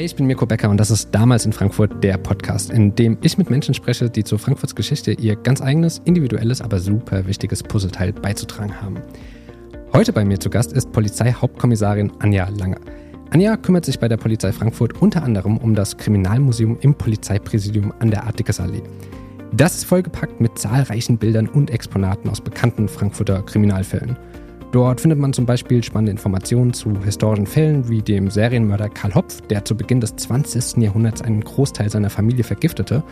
Hey, ich bin Mirko Becker und das ist Damals in Frankfurt, der Podcast, in dem ich mit Menschen spreche, die zu Frankfurts Geschichte ihr ganz eigenes, individuelles, aber super wichtiges Puzzleteil beizutragen haben. Heute bei mir zu Gast ist Polizeihauptkommissarin Anja Lange. Anja kümmert sich bei der Polizei Frankfurt unter anderem um das Kriminalmuseum im Polizeipräsidium an der Artikesallee. Das ist vollgepackt mit zahlreichen Bildern und Exponaten aus bekannten Frankfurter Kriminalfällen. Dort findet man zum Beispiel spannende Informationen zu historischen Fällen wie dem Serienmörder Karl Hopf, der zu Beginn des 20. Jahrhunderts einen Großteil seiner Familie vergiftete,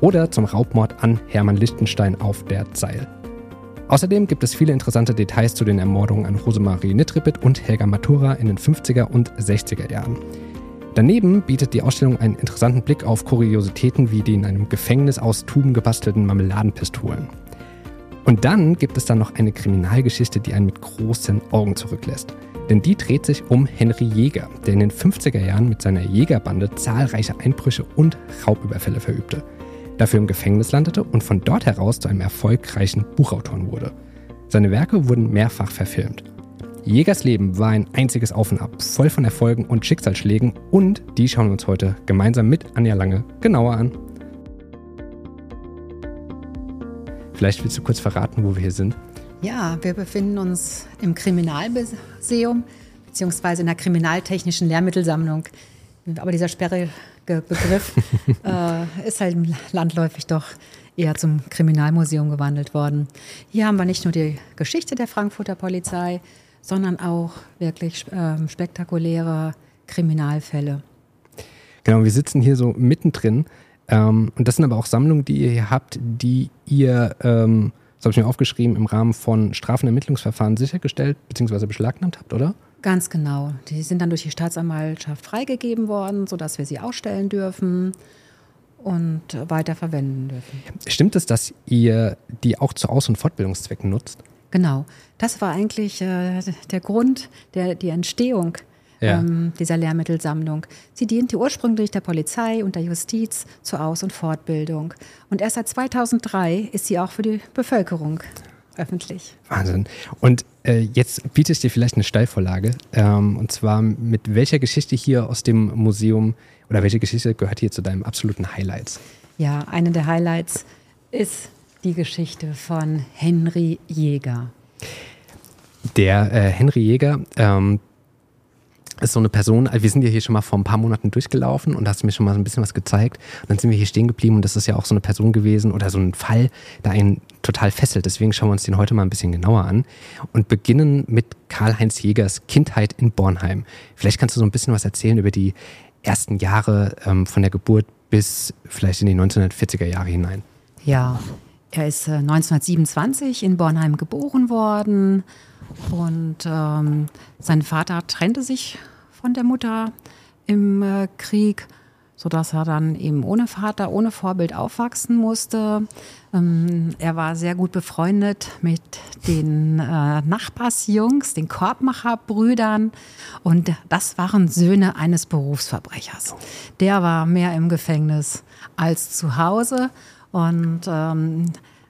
oder zum Raubmord an Hermann Lichtenstein auf der Zeil. Außerdem gibt es viele interessante Details zu den Ermordungen an Rosemarie Nitripit und Helga Matura in den 50er und 60er Jahren. Daneben bietet die Ausstellung einen interessanten Blick auf Kuriositäten wie die in einem Gefängnis aus Tuben gebastelten Marmeladenpistolen. Und dann gibt es dann noch eine Kriminalgeschichte, die einen mit großen Augen zurücklässt. Denn die dreht sich um Henry Jäger, der in den 50er Jahren mit seiner Jägerbande zahlreiche Einbrüche und Raubüberfälle verübte, dafür im Gefängnis landete und von dort heraus zu einem erfolgreichen Buchautor wurde. Seine Werke wurden mehrfach verfilmt. Jägers Leben war ein einziges Auf und Ab, voll von Erfolgen und Schicksalsschlägen und die schauen wir uns heute gemeinsam mit Anja Lange genauer an. Vielleicht willst du kurz verraten, wo wir hier sind. Ja, wir befinden uns im Kriminalmuseum beziehungsweise in der kriminaltechnischen Lehrmittelsammlung. Aber dieser sperrige Begriff äh, ist halt landläufig doch eher zum Kriminalmuseum gewandelt worden. Hier haben wir nicht nur die Geschichte der Frankfurter Polizei, sondern auch wirklich äh, spektakuläre Kriminalfälle. Genau, wir sitzen hier so mittendrin ähm, und das sind aber auch Sammlungen, die ihr hier habt, die ihr, ähm, das habe ich mir aufgeschrieben, im Rahmen von Strafenermittlungsverfahren sichergestellt bzw. beschlagnahmt habt, oder? Ganz genau. Die sind dann durch die Staatsanwaltschaft freigegeben worden, sodass wir sie ausstellen dürfen und weiter verwenden dürfen. Stimmt es, dass ihr die auch zu Aus- und Fortbildungszwecken nutzt? Genau. Das war eigentlich äh, der Grund, der, die Entstehung ja. ähm, dieser Lehrmittelsammlung. Sie diente ursprünglich der Polizei und der Justiz zur Aus- und Fortbildung. Und erst seit 2003 ist sie auch für die Bevölkerung öffentlich. Wahnsinn. Und äh, jetzt biete ich dir vielleicht eine Steilvorlage. Ähm, und zwar mit welcher Geschichte hier aus dem Museum oder welche Geschichte gehört hier zu deinem absoluten Highlights? Ja, eine der Highlights ist die Geschichte von Henry Jäger. Der äh, Henry Jäger, ähm, ist so eine Person, also wir sind ja hier schon mal vor ein paar Monaten durchgelaufen und hast mir schon mal so ein bisschen was gezeigt. Und dann sind wir hier stehen geblieben und das ist ja auch so eine Person gewesen oder so ein Fall, der einen total fesselt. Deswegen schauen wir uns den heute mal ein bisschen genauer an und beginnen mit Karl-Heinz Jägers Kindheit in Bornheim. Vielleicht kannst du so ein bisschen was erzählen über die ersten Jahre ähm, von der Geburt bis vielleicht in die 1940er Jahre hinein. Ja, er ist äh, 1927 in Bornheim geboren worden und ähm, sein Vater trennte sich von der Mutter im äh, Krieg, sodass er dann eben ohne Vater, ohne Vorbild aufwachsen musste. Ähm, er war sehr gut befreundet mit den äh, Nachbarsjungs, den Korbmacherbrüdern. Und das waren Söhne eines Berufsverbrechers. Der war mehr im Gefängnis als zu Hause. Und ähm,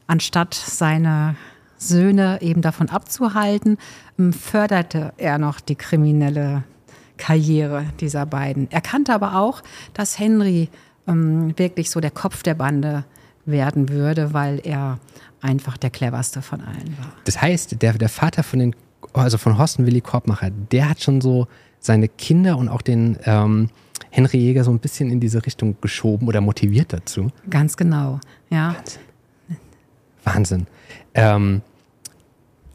anstatt seine Söhne eben davon abzuhalten, ähm, förderte er noch die kriminelle Karriere dieser beiden. Er kannte aber auch, dass Henry ähm, wirklich so der Kopf der Bande werden würde, weil er einfach der cleverste von allen war. Das heißt, der, der Vater von den, also von Horsten Willi Korbmacher, der hat schon so seine Kinder und auch den ähm, Henry Jäger so ein bisschen in diese Richtung geschoben oder motiviert dazu. Ganz genau, ja. Wahnsinn. Wahnsinn. Ähm,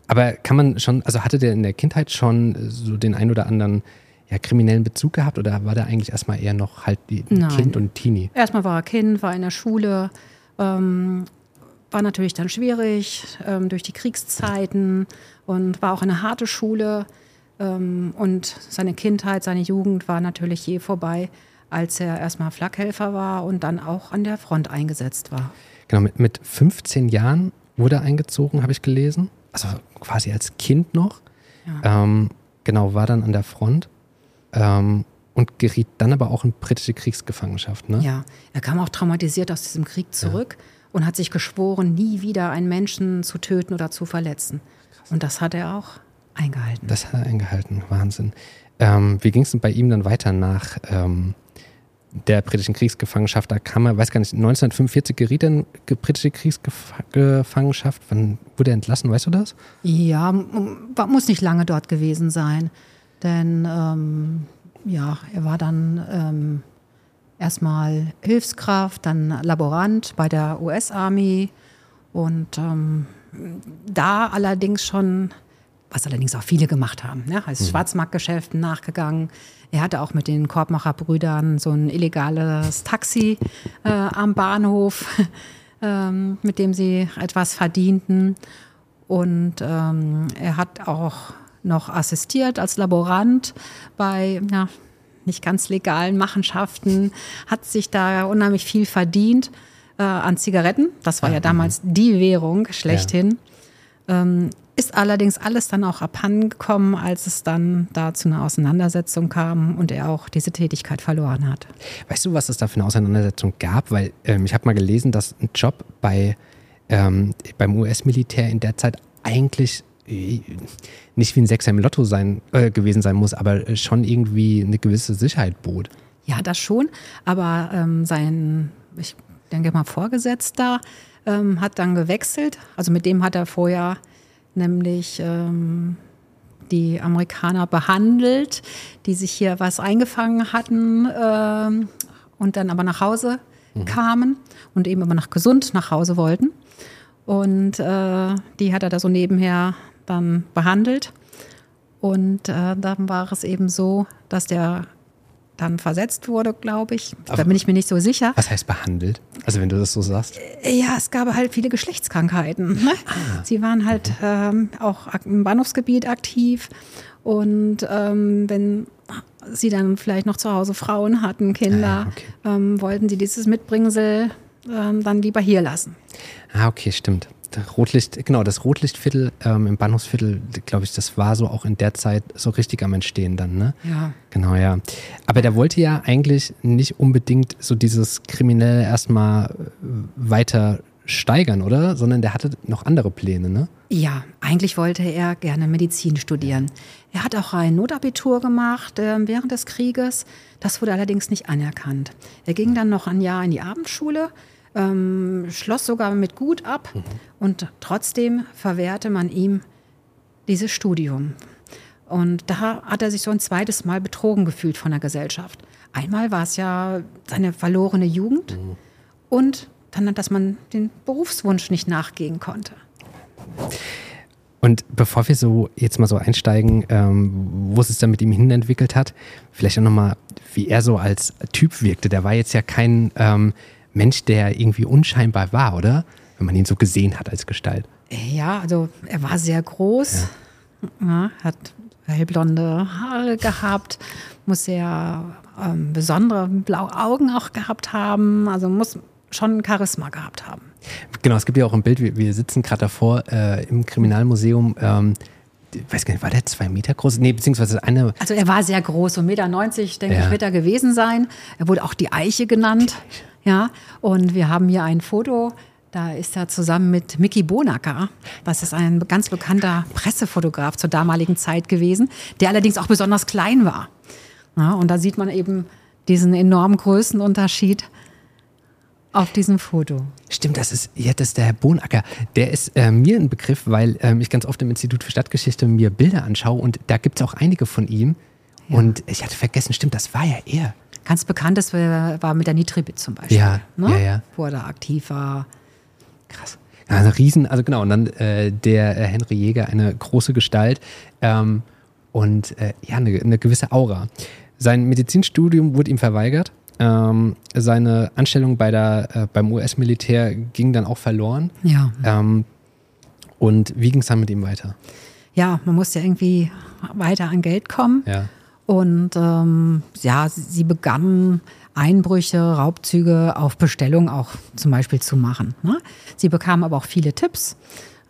aber kann man schon, also hatte der in der Kindheit schon so den ein oder anderen ja, kriminellen Bezug gehabt oder war der eigentlich erstmal eher noch halt die Kind und Teenie? Erstmal war er Kind, war in der Schule, ähm, war natürlich dann schwierig ähm, durch die Kriegszeiten und war auch eine harte Schule. Ähm, und seine Kindheit, seine Jugend war natürlich je vorbei, als er erstmal Flakhelfer war und dann auch an der Front eingesetzt war. Genau, mit, mit 15 Jahren wurde eingezogen, habe ich gelesen. Also quasi als Kind noch. Ja. Ähm, genau, war dann an der Front ähm, und geriet dann aber auch in britische Kriegsgefangenschaft. Ne? Ja, er kam auch traumatisiert aus diesem Krieg zurück ja. und hat sich geschworen, nie wieder einen Menschen zu töten oder zu verletzen. Krass. Und das hat er auch eingehalten. Das hat er eingehalten, Wahnsinn. Ähm, wie ging es denn bei ihm dann weiter nach, ähm, der britischen Kriegsgefangenschaft. Da kam er, weiß gar nicht, 1945 geriet er in britische Kriegsgefangenschaft. Wann wurde er entlassen, weißt du das? Ja, muss nicht lange dort gewesen sein. Denn ähm, ja, er war dann ähm, erstmal Hilfskraft, dann Laborant bei der US-Army und ähm, da allerdings schon, was allerdings auch viele gemacht haben, ne? also mhm. Schwarzmarktgeschäften nachgegangen. Er hatte auch mit den Korbmacherbrüdern so ein illegales Taxi äh, am Bahnhof, ähm, mit dem sie etwas verdienten. Und ähm, er hat auch noch assistiert als Laborant bei ja, nicht ganz legalen Machenschaften, hat sich da unheimlich viel verdient äh, an Zigaretten. Das war ja, ja mhm. damals die Währung schlechthin. Ja. Ähm, ist allerdings alles dann auch abhandengekommen, als es dann da zu einer Auseinandersetzung kam und er auch diese Tätigkeit verloren hat. Weißt du, was es da für eine Auseinandersetzung gab? Weil ähm, ich habe mal gelesen, dass ein Job bei, ähm, beim US-Militär in der Zeit eigentlich äh, nicht wie ein Sechser im Lotto sein, äh, gewesen sein muss, aber schon irgendwie eine gewisse Sicherheit bot. Ja, das schon. Aber ähm, sein, ich denke mal, Vorgesetzter ähm, hat dann gewechselt. Also mit dem hat er vorher nämlich ähm, die Amerikaner behandelt, die sich hier was eingefangen hatten ähm, und dann aber nach Hause mhm. kamen und eben aber noch gesund nach Hause wollten. Und äh, die hat er da so nebenher dann behandelt. Und äh, dann war es eben so, dass der dann versetzt wurde, glaube ich. Aber da bin ich mir nicht so sicher. Was heißt behandelt? Also wenn du das so sagst? Äh, ja, es gab halt viele Geschlechtskrankheiten. Ne? Ah. Sie waren halt ähm, auch im Bahnhofsgebiet aktiv und ähm, wenn sie dann vielleicht noch zu Hause Frauen hatten, Kinder, ah, okay. ähm, wollten sie dieses Mitbringsel ähm, dann lieber hier lassen. Ah, okay, stimmt. Rotlicht, genau, das Rotlichtviertel ähm, im Bahnhofsviertel, glaube ich, das war so auch in der Zeit so richtig am Entstehen dann, ne? Ja. Genau, ja. Aber der wollte ja eigentlich nicht unbedingt so dieses Kriminelle erstmal äh, weiter steigern, oder? Sondern der hatte noch andere Pläne, ne? Ja, eigentlich wollte er gerne Medizin studieren. Er hat auch ein Notabitur gemacht äh, während des Krieges. Das wurde allerdings nicht anerkannt. Er ging dann noch ein Jahr in die Abendschule ähm, schloss sogar mit gut ab mhm. und trotzdem verwehrte man ihm dieses Studium. Und da hat er sich so ein zweites Mal betrogen gefühlt von der Gesellschaft. Einmal war es ja seine verlorene Jugend mhm. und dann, dass man den Berufswunsch nicht nachgehen konnte. Und bevor wir so jetzt mal so einsteigen, ähm, wo es sich dann mit ihm hin entwickelt hat, vielleicht auch nochmal, wie er so als Typ wirkte. Der war jetzt ja kein ähm, Mensch, der irgendwie unscheinbar war, oder? Wenn man ihn so gesehen hat als Gestalt. Ja, also er war sehr groß, ja. Ja, hat hellblonde Haare gehabt, muss sehr ähm, besondere blaue Augen auch gehabt haben, also muss schon Charisma gehabt haben. Genau, es gibt ja auch ein Bild, wir, wir sitzen gerade davor äh, im Kriminalmuseum. Ähm, ich weiß gar nicht, war der zwei Meter groß? Nee, beziehungsweise eine. Also er war sehr groß, so 1,90 Meter, denke ja. ich, wird er gewesen sein. Er wurde auch die Eiche genannt. Die Eiche. Ja, und wir haben hier ein Foto. Da ist er zusammen mit Mickey Bonacker. Das ist ein ganz bekannter Pressefotograf zur damaligen Zeit gewesen, der allerdings auch besonders klein war. Ja, und da sieht man eben diesen enormen Größenunterschied auf diesem Foto. Stimmt, das ist, ja, das ist der Herr Bonacker. Der ist äh, mir ein Begriff, weil ähm, ich ganz oft im Institut für Stadtgeschichte mir Bilder anschaue und da gibt es auch einige von ihm. Ja. Und ich hatte vergessen, stimmt, das war ja er. Ganz bekanntes war mit der Nitribit zum Beispiel. Ja, ne? ja, ja. Wo er da aktiv war. Krass. Also Riesen, also genau, und dann äh, der äh, Henry Jäger, eine große Gestalt ähm, und äh, ja, eine, eine, gewisse Aura. Sein Medizinstudium wurde ihm verweigert. Ähm, seine Anstellung bei der, äh, beim US-Militär ging dann auch verloren. Ja. Ähm, und wie ging es dann mit ihm weiter? Ja, man musste ja irgendwie weiter an Geld kommen. Ja. Und ähm, ja, sie begannen Einbrüche, Raubzüge auf Bestellung auch zum Beispiel zu machen. Ne? Sie bekamen aber auch viele Tipps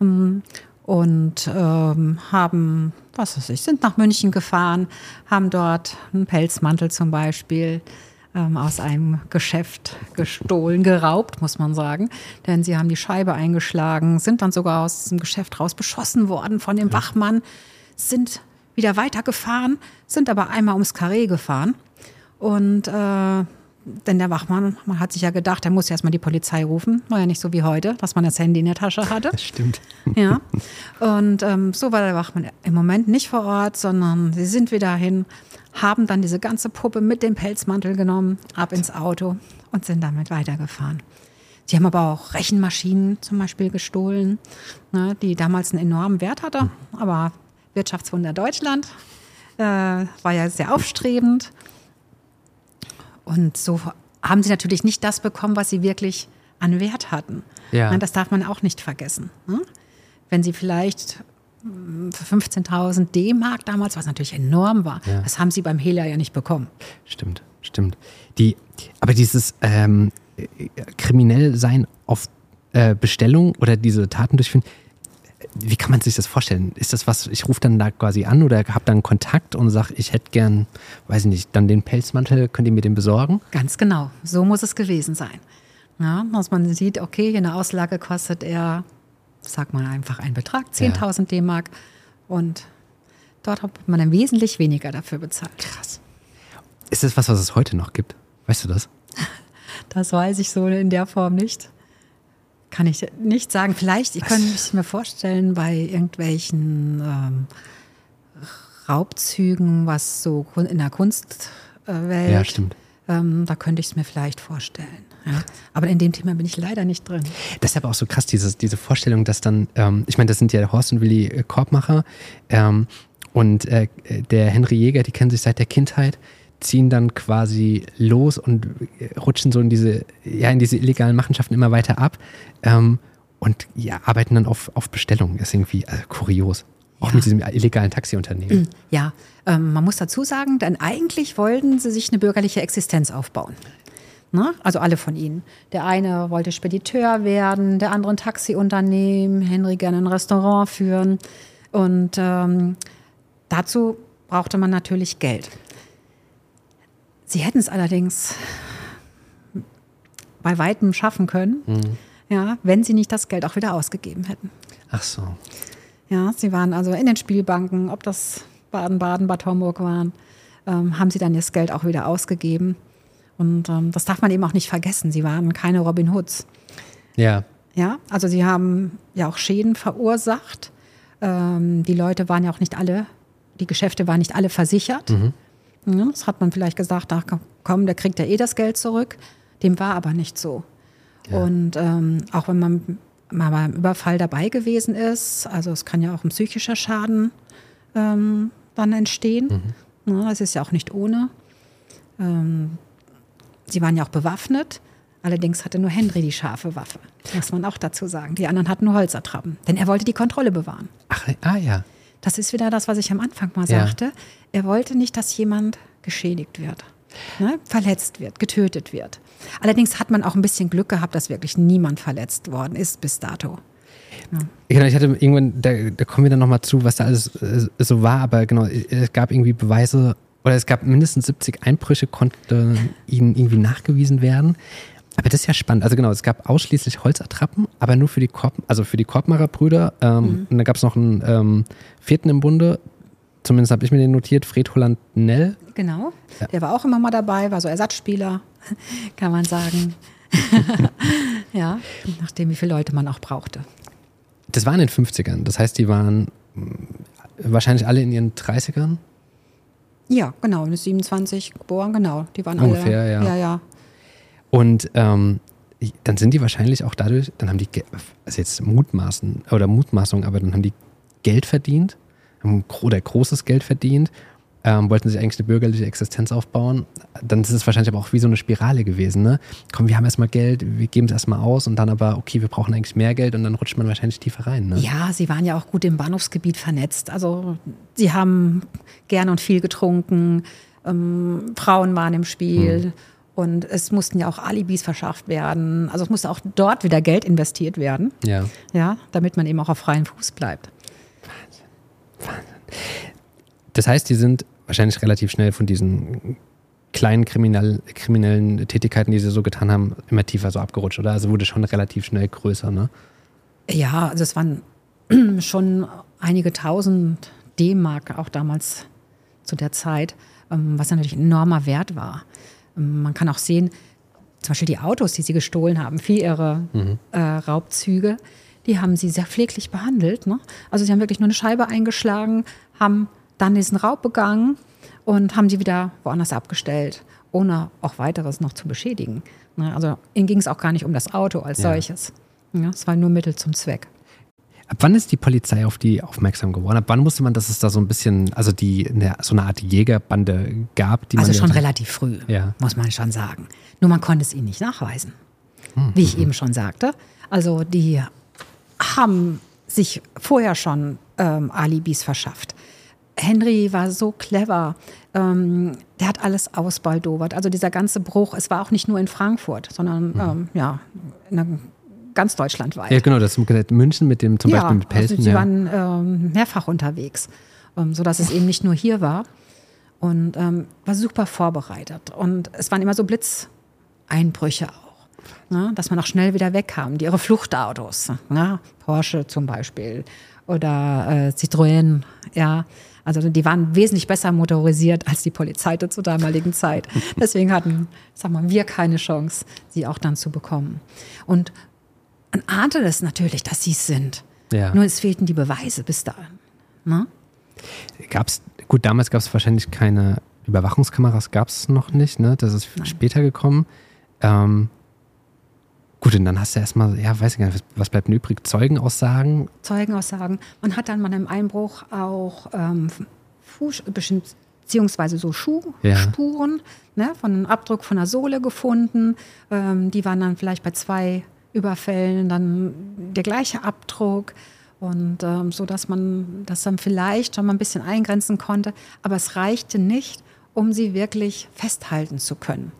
ähm, und ähm, haben, was weiß ich, sind nach München gefahren, haben dort einen Pelzmantel zum Beispiel ähm, aus einem Geschäft gestohlen, geraubt, muss man sagen. Denn sie haben die Scheibe eingeschlagen, sind dann sogar aus diesem Geschäft raus beschossen worden von dem Wachmann, sind wieder weitergefahren, sind aber einmal ums Karree gefahren. Und äh, denn der Wachmann, man hat sich ja gedacht, er muss erstmal die Polizei rufen. War ja nicht so wie heute, dass man das Handy in der Tasche hatte. Das stimmt. Ja. Und ähm, so war der Wachmann im Moment nicht vor Ort, sondern sie sind wieder hin, haben dann diese ganze Puppe mit dem Pelzmantel genommen, ab ins Auto und sind damit weitergefahren. Sie haben aber auch Rechenmaschinen zum Beispiel gestohlen, ne, die damals einen enormen Wert hatte. Aber Wirtschaftswunder Deutschland äh, war ja sehr aufstrebend. Und so haben sie natürlich nicht das bekommen, was sie wirklich an Wert hatten. Ja. Das darf man auch nicht vergessen. Ne? Wenn sie vielleicht mm, für 15.000 D-Mark damals, was natürlich enorm war, Ja. das haben sie beim Hehler ja nicht bekommen. Stimmt, stimmt. Die, aber dieses ähm, äh, kriminell sein auf äh, Bestellung oder diese Taten durchführen, äh, wie kann man sich das vorstellen? Ist das was, ich rufe dann da quasi an oder habe dann Kontakt und sage, ich hätte gern, weiß ich nicht, dann den Pelzmantel, könnt ihr mir den besorgen? Ganz genau, so muss es gewesen sein. Ja, dass man sieht, okay, hier eine Auslage kostet er, sag mal einfach einen Betrag, 10.000 D-Mark. Und dort hat man dann wesentlich weniger dafür bezahlt. Krass. Ist das was, was es heute noch gibt? Weißt du das? Das weiß ich so in der Form nicht. Kann ich nicht sagen. Vielleicht, ich könnte es mir vorstellen, bei irgendwelchen ähm, Raubzügen, was so in der Kunstwelt. Ja, stimmt. Ähm, da könnte ich es mir vielleicht vorstellen. Ja. Aber in dem Thema bin ich leider nicht drin. Das ist aber auch so krass, dieses, diese Vorstellung, dass dann, ähm, ich meine, das sind ja Horst und Willi äh, Korbmacher ähm, und äh, der Henry Jäger, die kennen sich seit der Kindheit, ziehen dann quasi los und äh, rutschen so in diese, ja, in diese illegalen Machenschaften immer weiter ab ähm, und ja, arbeiten dann auf, auf Bestellung. Ist irgendwie äh, kurios. Auch Ja. mit diesem illegalen Taxiunternehmen. Ja, ähm, man muss dazu sagen, denn eigentlich wollten sie sich eine bürgerliche Existenz aufbauen. Ne? Also alle von ihnen. Der eine wollte Spediteur werden, der andere ein Taxiunternehmen, Henry gerne ein Restaurant führen. Und ähm, dazu brauchte man natürlich Geld. Sie hätten es allerdings bei weitem schaffen können, ja, wenn sie nicht das Geld auch wieder ausgegeben hätten. Ach so. Ja, sie waren also in den Spielbanken, ob das Baden-Baden, Bad Homburg waren, ähm, haben sie dann das Geld auch wieder ausgegeben. Und ähm, das darf man eben auch nicht vergessen. Sie waren keine Robin Hoods. Ja. Ja, also sie haben ja auch Schäden verursacht. Ähm, die Leute waren ja auch nicht alle, die Geschäfte waren nicht alle versichert. Ja, das hat man vielleicht gesagt, ach komm, der kriegt ja eh das Geld zurück. Dem war aber nicht so. Und ähm, auch wenn man mal beim Überfall dabei gewesen ist, also es kann ja auch ein psychischer Schaden ähm, dann entstehen. Ja, das ist ja auch nicht ohne. Ähm, sie waren ja auch bewaffnet. Allerdings hatte nur Henry die scharfe Waffe. Muss man auch dazu sagen. Die anderen hatten nur Holzertrappen. Denn er wollte die Kontrolle bewahren. Ach, ah ja. Das ist wieder das, was ich am Anfang mal Ja. sagte. Er wollte nicht, dass jemand geschädigt wird, ne? verletzt wird, getötet wird. Allerdings hat man auch ein bisschen Glück gehabt, dass wirklich niemand verletzt worden ist bis dato. Genau, ich hatte irgendwann, da, da kommen wir dann nochmal zu, was da alles äh, so war, aber genau, es gab irgendwie Beweise, oder es gab mindestens 70 Einbrüche, konnten ihnen irgendwie nachgewiesen werden. Aber das ist ja spannend. Also genau, es gab ausschließlich Holzattrappen, aber nur für die Korb, also für die Korbmacher Brüder. Ähm, Und dann gab es noch einen ähm, vierten im Bunde, zumindest habe ich mir den notiert, Fred Holland Nell. Genau. Der war auch immer mal dabei, war so Ersatzspieler, kann man sagen. ja, nachdem, wie viele Leute man auch brauchte. Das war in den 50ern. Das heißt, die waren mh, wahrscheinlich alle in ihren 30ern. Ja, genau, mit 27 geboren, genau. Die waren Ungefähr, alle. ja. Ja, ja. Und ähm, dann sind die wahrscheinlich auch dadurch, dann haben die, also jetzt Mutmaßen oder Mutmaßung, aber dann haben die Geld verdient, haben oder großes Geld verdient, ähm, wollten sich eigentlich eine bürgerliche Existenz aufbauen. Dann ist es wahrscheinlich aber auch wie so eine Spirale gewesen. Ne? Komm, wir haben erstmal Geld, wir geben es erstmal aus und dann aber, okay, wir brauchen eigentlich mehr Geld und dann rutscht man wahrscheinlich tiefer rein. Ne? Ja, sie waren ja auch gut im Bahnhofsgebiet vernetzt. Also sie haben gern und viel getrunken, ähm, Frauen waren im Spiel und es mussten ja auch Alibis verschafft werden. Also es musste auch dort wieder Geld investiert werden, Ja. ja, damit man eben auch auf freiem Fuß bleibt. Das heißt, die sind wahrscheinlich relativ schnell von diesen kleinen kriminell, kriminellen Tätigkeiten, die sie so getan haben, immer tiefer so abgerutscht, oder? Also wurde schon relativ schnell größer, ne? Ja, also es waren schon einige tausend D-Mark auch damals zu der Zeit, ähm, was natürlich ein enormer Wert war. Man kann auch sehen, zum Beispiel die Autos, die sie gestohlen haben für ihre mhm. äh, Raubzüge, die haben sie sehr pfleglich behandelt. Ne? Also sie haben wirklich nur eine Scheibe eingeschlagen, haben dann diesen Raub begangen und haben sie wieder woanders abgestellt, ohne auch weiteres noch zu beschädigen. Ne? Also ihnen ging es auch gar nicht um das Auto als ja. solches. Ja, es war nur Mittel zum Zweck. Ab wann ist die Polizei auf die aufmerksam geworden? Ab wann musste man, dass es da so ein bisschen, also die eine, so eine Art Jägerbande gab? Die also schon ja relativ früh, ja. muss man schon sagen. Nur man konnte es ihnen nicht nachweisen, hm. wie ich mhm. eben schon sagte. Also die haben sich vorher schon ähm, Alibis verschafft. Henry war so clever. Ähm, der hat alles ausbaldowert. Also dieser ganze Bruch, es war auch nicht nur in Frankfurt, sondern mhm. ähm, ja, in ganz deutschlandweit. Ja, genau, das München mit dem zum ja, Beispiel mit Pelzen. Also sie ja. waren ähm, mehrfach unterwegs, ähm, sodass es eben nicht nur hier war. Und ähm, war super vorbereitet. Und es waren immer so Blitzeinbrüche auch. Ne? Dass man auch schnell wieder wegkam. Die ihre Fluchtautos, ne? Porsche zum Beispiel oder äh, Citroën, ja. Also die waren wesentlich besser motorisiert als die Polizei zur damaligen Zeit. Deswegen hatten, sag mal, wir keine Chance, sie auch dann zu bekommen. Und man ahnte das natürlich, dass sie es sind. Ja. Nur es fehlten die Beweise bis dahin. Ne? Gab's, gut, damals gab es wahrscheinlich keine Überwachungskameras, gab es noch nicht, ne? Das ist Nein. später gekommen. Ähm, Gut, und dann hast du erstmal, ja, weiß ich gar nicht, was bleibt denn übrig? Zeugenaussagen? Zeugenaussagen. Man hat dann bei einem Einbruch auch ähm, Fuß, beziehungsweise so Schuhspuren ja. ne, von einem Abdruck von der Sohle gefunden. Ähm, die waren dann vielleicht bei zwei Überfällen dann der gleiche Abdruck. Und ähm, so, dass man das dann vielleicht schon mal ein bisschen eingrenzen konnte. Aber es reichte nicht, um sie wirklich festhalten zu können.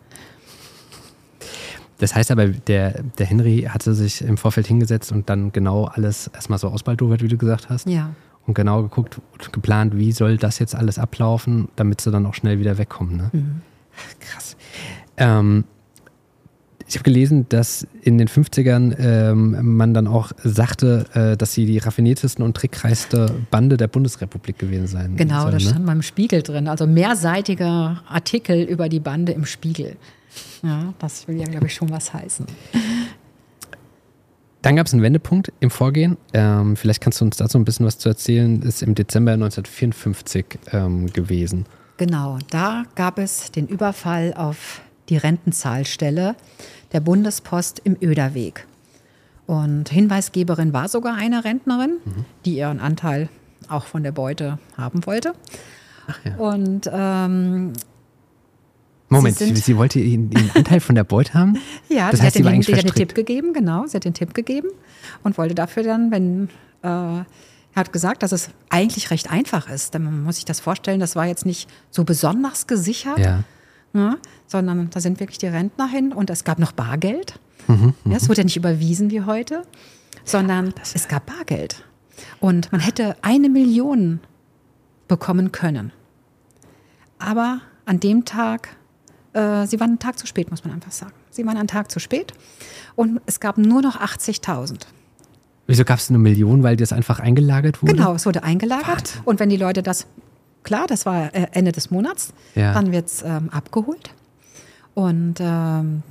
Das heißt aber, der, der Henry hatte sich im Vorfeld hingesetzt und dann genau alles erstmal so ausbaldowert, wie du gesagt hast. Ja. Und genau geguckt und geplant, wie soll das jetzt alles ablaufen, damit sie dann auch schnell wieder wegkommen. Ne? Mhm. Krass. Ähm, ich habe gelesen, dass in den 50ern ähm, man dann auch sagte, äh, dass sie die raffiniertesten und trickreichste Bande der Bundesrepublik gewesen seien. Genau, das ne? stand beim Spiegel drin. Also mehrseitiger Artikel über die Bande im Spiegel. Ja, das will ja, glaube ich, schon was heißen. Dann gab es einen Wendepunkt im Vorgehen. Ähm, vielleicht kannst du uns dazu ein bisschen was zu erzählen. Ist im Dezember 1954 ähm, gewesen. Genau, da gab es den Überfall auf die Rentenzahlstelle der Bundespost im Öderweg. Und Hinweisgeberin war sogar eine Rentnerin, mhm. die ihren Anteil auch von der Beute haben wollte. Ja. Und ähm, Moment, sie, sie, wollte den Anteil von der Beute haben? ja, das sie heißt, hat, den, sie hat den Tipp gegeben, genau, sie hat den Tipp gegeben und wollte dafür dann, wenn, äh, er hat gesagt, dass es eigentlich recht einfach ist. Dann muss ich das vorstellen, das war jetzt nicht so besonders gesichert, ja. Ne, sondern da sind wirklich die Rentner hin und es gab noch Bargeld. Mhm, ja, es wurde ja nicht überwiesen wie heute, sondern es gab Bargeld. Und man hätte eine Million bekommen können. Aber an dem Tag äh, sie waren einen Tag zu spät, muss man einfach sagen. Sie waren einen Tag zu spät und es gab nur noch 80.000. Wieso gab es eine Million, weil das einfach eingelagert wurde? Genau, es wurde eingelagert. What? Und wenn die Leute das, klar, das war äh, Ende des Monats, ja. dann wird es ähm, abgeholt. Und ähm,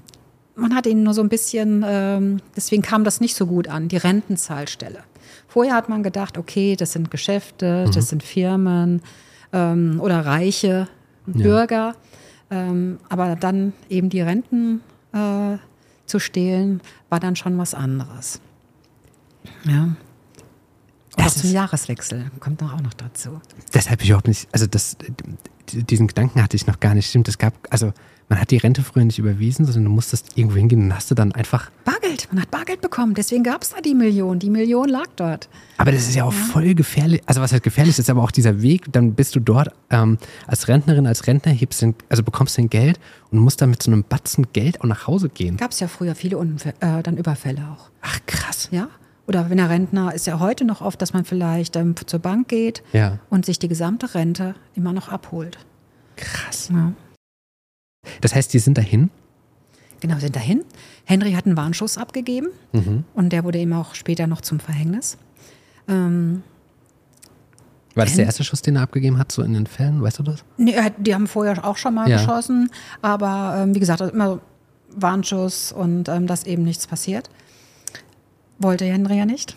man hat ihnen nur so ein bisschen, ähm, deswegen kam das nicht so gut an, die Rentenzahlstelle. Vorher hat man gedacht, okay, das sind Geschäfte, mhm. das sind Firmen ähm, oder reiche Bürger. Ja. Ähm, aber dann eben die Renten äh, zu stehlen, war dann schon was anderes. Ja. Und auch zum Jahreswechsel kommt doch auch noch dazu. Das habe ich überhaupt nicht, also das, diesen Gedanken hatte ich noch gar nicht. Stimmt, es gab, also man hat die Rente früher nicht überwiesen, sondern du musstest irgendwo hingehen und hast du dann einfach. Bargeld, man hat Bargeld bekommen, deswegen gab es da die Million. Die Million lag dort. Aber das ist ja auch ja. voll gefährlich. Also, was halt gefährlich ist, aber auch dieser Weg, dann bist du dort ähm, als Rentnerin, als Rentner, hebst den, also bekommst dein Geld und musst dann mit so einem Batzen Geld auch nach Hause gehen. Gab es ja früher viele Unfälle, äh, dann Überfälle auch. Ach, krass. Ja. Oder wenn der Rentner ist ja heute noch oft, dass man vielleicht ähm, zur Bank geht ja. und sich die gesamte Rente immer noch abholt. Krass. Ja. Das heißt, die sind dahin? Genau, sind dahin. Henry hat einen Warnschuss abgegeben mhm. und der wurde ihm auch später noch zum Verhängnis. Ähm, War das der erste Schuss, den er abgegeben hat, so in den Fällen? Weißt du das? Nee, die haben vorher auch schon mal ja. geschossen, aber ähm, wie gesagt, immer Warnschuss und ähm, dass eben nichts passiert. Wollte Henry ja nicht.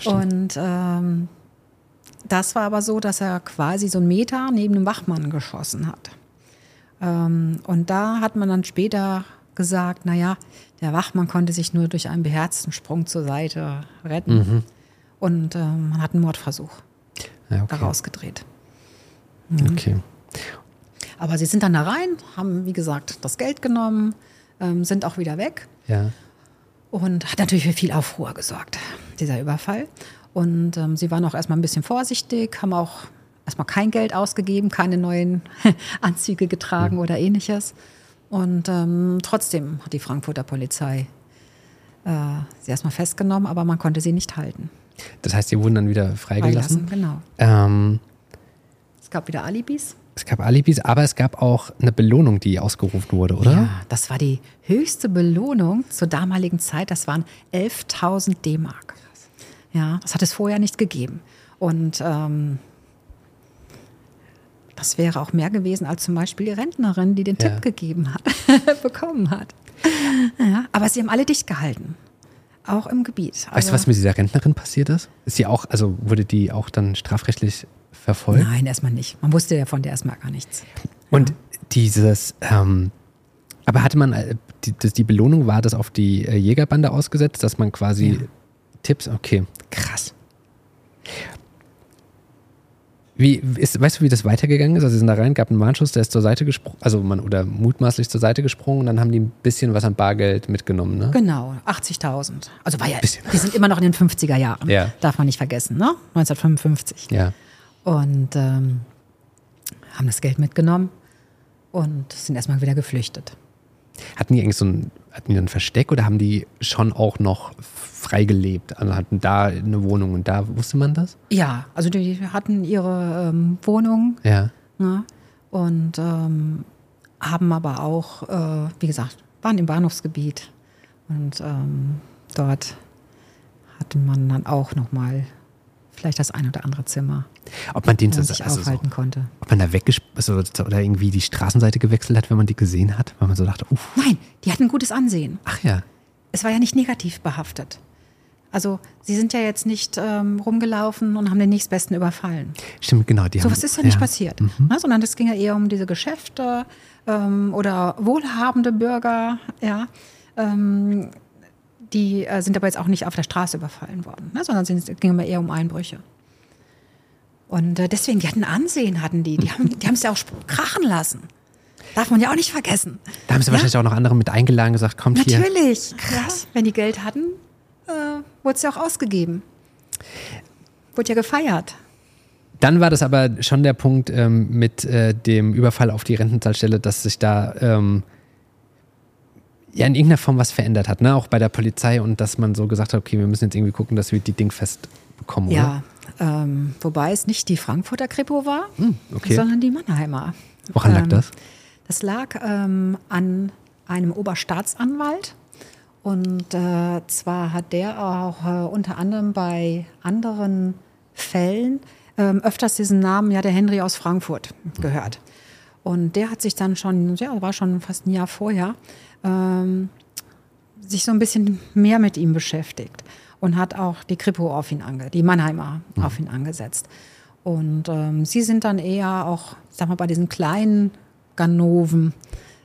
Stimmt. Und ähm, das war aber so, dass er quasi so einen Meter neben dem Wachmann geschossen hat. Ähm, und da hat man dann später gesagt, naja, der Wachmann konnte sich nur durch einen beherzten Sprung zur Seite retten. Mhm. Und ähm, man hat einen Mordversuch ja, okay. daraus gedreht. Mhm. Okay. Aber sie sind dann da rein, haben, wie gesagt, das Geld genommen, ähm, sind auch wieder weg. Ja. Und hat natürlich für viel Aufruhr gesorgt, dieser Überfall. Und ähm, sie waren auch erstmal ein bisschen vorsichtig, haben auch erstmal kein Geld ausgegeben, keine neuen Anzüge getragen mhm. oder ähnliches. Und ähm, trotzdem hat die Frankfurter Polizei äh, sie erstmal festgenommen, aber man konnte sie nicht halten. Das heißt, sie wurden dann wieder freigelassen? freigelassen genau. Ähm, es gab wieder Alibis. Es gab Alibis, aber es gab auch eine Belohnung, die ausgerufen wurde, oder? Ja, das war die höchste Belohnung zur damaligen Zeit. Das waren 11.000 D-Mark. Ja, das hat es vorher nicht gegeben. Und ähm, das wäre auch mehr gewesen als zum Beispiel die Rentnerin, die den ja. Tipp gegeben hat, bekommen hat. Ja, aber sie haben alle dicht gehalten. Auch im Gebiet. Also, weißt du, was mit dieser Rentnerin passiert ist? Ist sie auch, also wurde die auch dann strafrechtlich verfolgt? Nein, erstmal nicht. Man wusste ja von der erstmal gar nichts. Und ja. dieses, ähm, aber hatte man, äh, die, die, Belohnung war das auf die äh, Jägerbande ausgesetzt, dass man quasi ja. Tipps, okay, krass. Wie ist, weißt du, wie das weitergegangen ist? Also sie sind da rein, gab einen Warnschuss, der ist zur Seite gesprungen, also man oder mutmaßlich zur Seite gesprungen und dann haben die ein bisschen was an Bargeld mitgenommen, ne? Genau, 80.000. Also war ja, wir sind immer noch in den 50er Jahren, ja. darf man nicht vergessen, ne? 1955. Ja und ähm, haben das Geld mitgenommen und sind erstmal wieder geflüchtet. Hatten die eigentlich so ein, hatten die ein Versteck oder haben die schon auch noch frei gelebt? Also hatten da eine Wohnung und da wusste man das? Ja, also die hatten ihre ähm, Wohnung. Ja. Ne, und ähm, haben aber auch, äh, wie gesagt, waren im Bahnhofsgebiet und ähm, dort hatte man dann auch nochmal vielleicht das ein oder andere Zimmer. Ob man den sich also aufhalten so, konnte. Ob man da weggesp also, oder irgendwie die Straßenseite gewechselt hat, wenn man die gesehen hat, weil man so dachte, uff. Nein, die hatten ein gutes Ansehen. Ach ja. Es war ja nicht negativ behaftet. Also sie sind ja jetzt nicht ähm, rumgelaufen und haben den nächstbesten überfallen. Stimmt, genau. Die so was ist ja nicht ja. passiert, mhm. ne, sondern es ging ja eher um diese Geschäfte ähm, oder wohlhabende Bürger, ja. Ähm, die äh, sind aber jetzt auch nicht auf der Straße überfallen worden, ne, sondern es ging immer eher um Einbrüche. Und äh, deswegen, die hatten Ansehen, hatten die. Die haben die es ja auch krachen lassen. Darf man ja auch nicht vergessen. Da haben sie ja? wahrscheinlich auch noch andere mit eingeladen gesagt, kommt Natürlich. hier. Natürlich. Krass. Ja, wenn die Geld hatten, äh, wurde es ja auch ausgegeben. Wurde ja gefeiert. Dann war das aber schon der Punkt ähm, mit äh, dem Überfall auf die Rentenzahlstelle, dass sich da ähm, ja in irgendeiner Form was verändert hat, ne? Auch bei der Polizei und dass man so gesagt hat, okay, wir müssen jetzt irgendwie gucken, dass wir die Ding fest bekommen, ja, ähm, wobei es nicht die Frankfurter Kripo war, hm, okay. sondern die Mannheimer. Woran lag ähm, das? Das lag ähm, an einem Oberstaatsanwalt. Und äh, zwar hat der auch äh, unter anderem bei anderen Fällen ähm, öfters diesen Namen, ja, der Henry aus Frankfurt gehört. Und der hat sich dann schon, ja, war schon fast ein Jahr vorher, ähm, sich so ein bisschen mehr mit ihm beschäftigt und hat auch die Kripo auf ihn ange, die Mannheimer mhm. auf ihn angesetzt. Und ähm, sie sind dann eher auch, sag mal, bei diesen kleinen Ganoven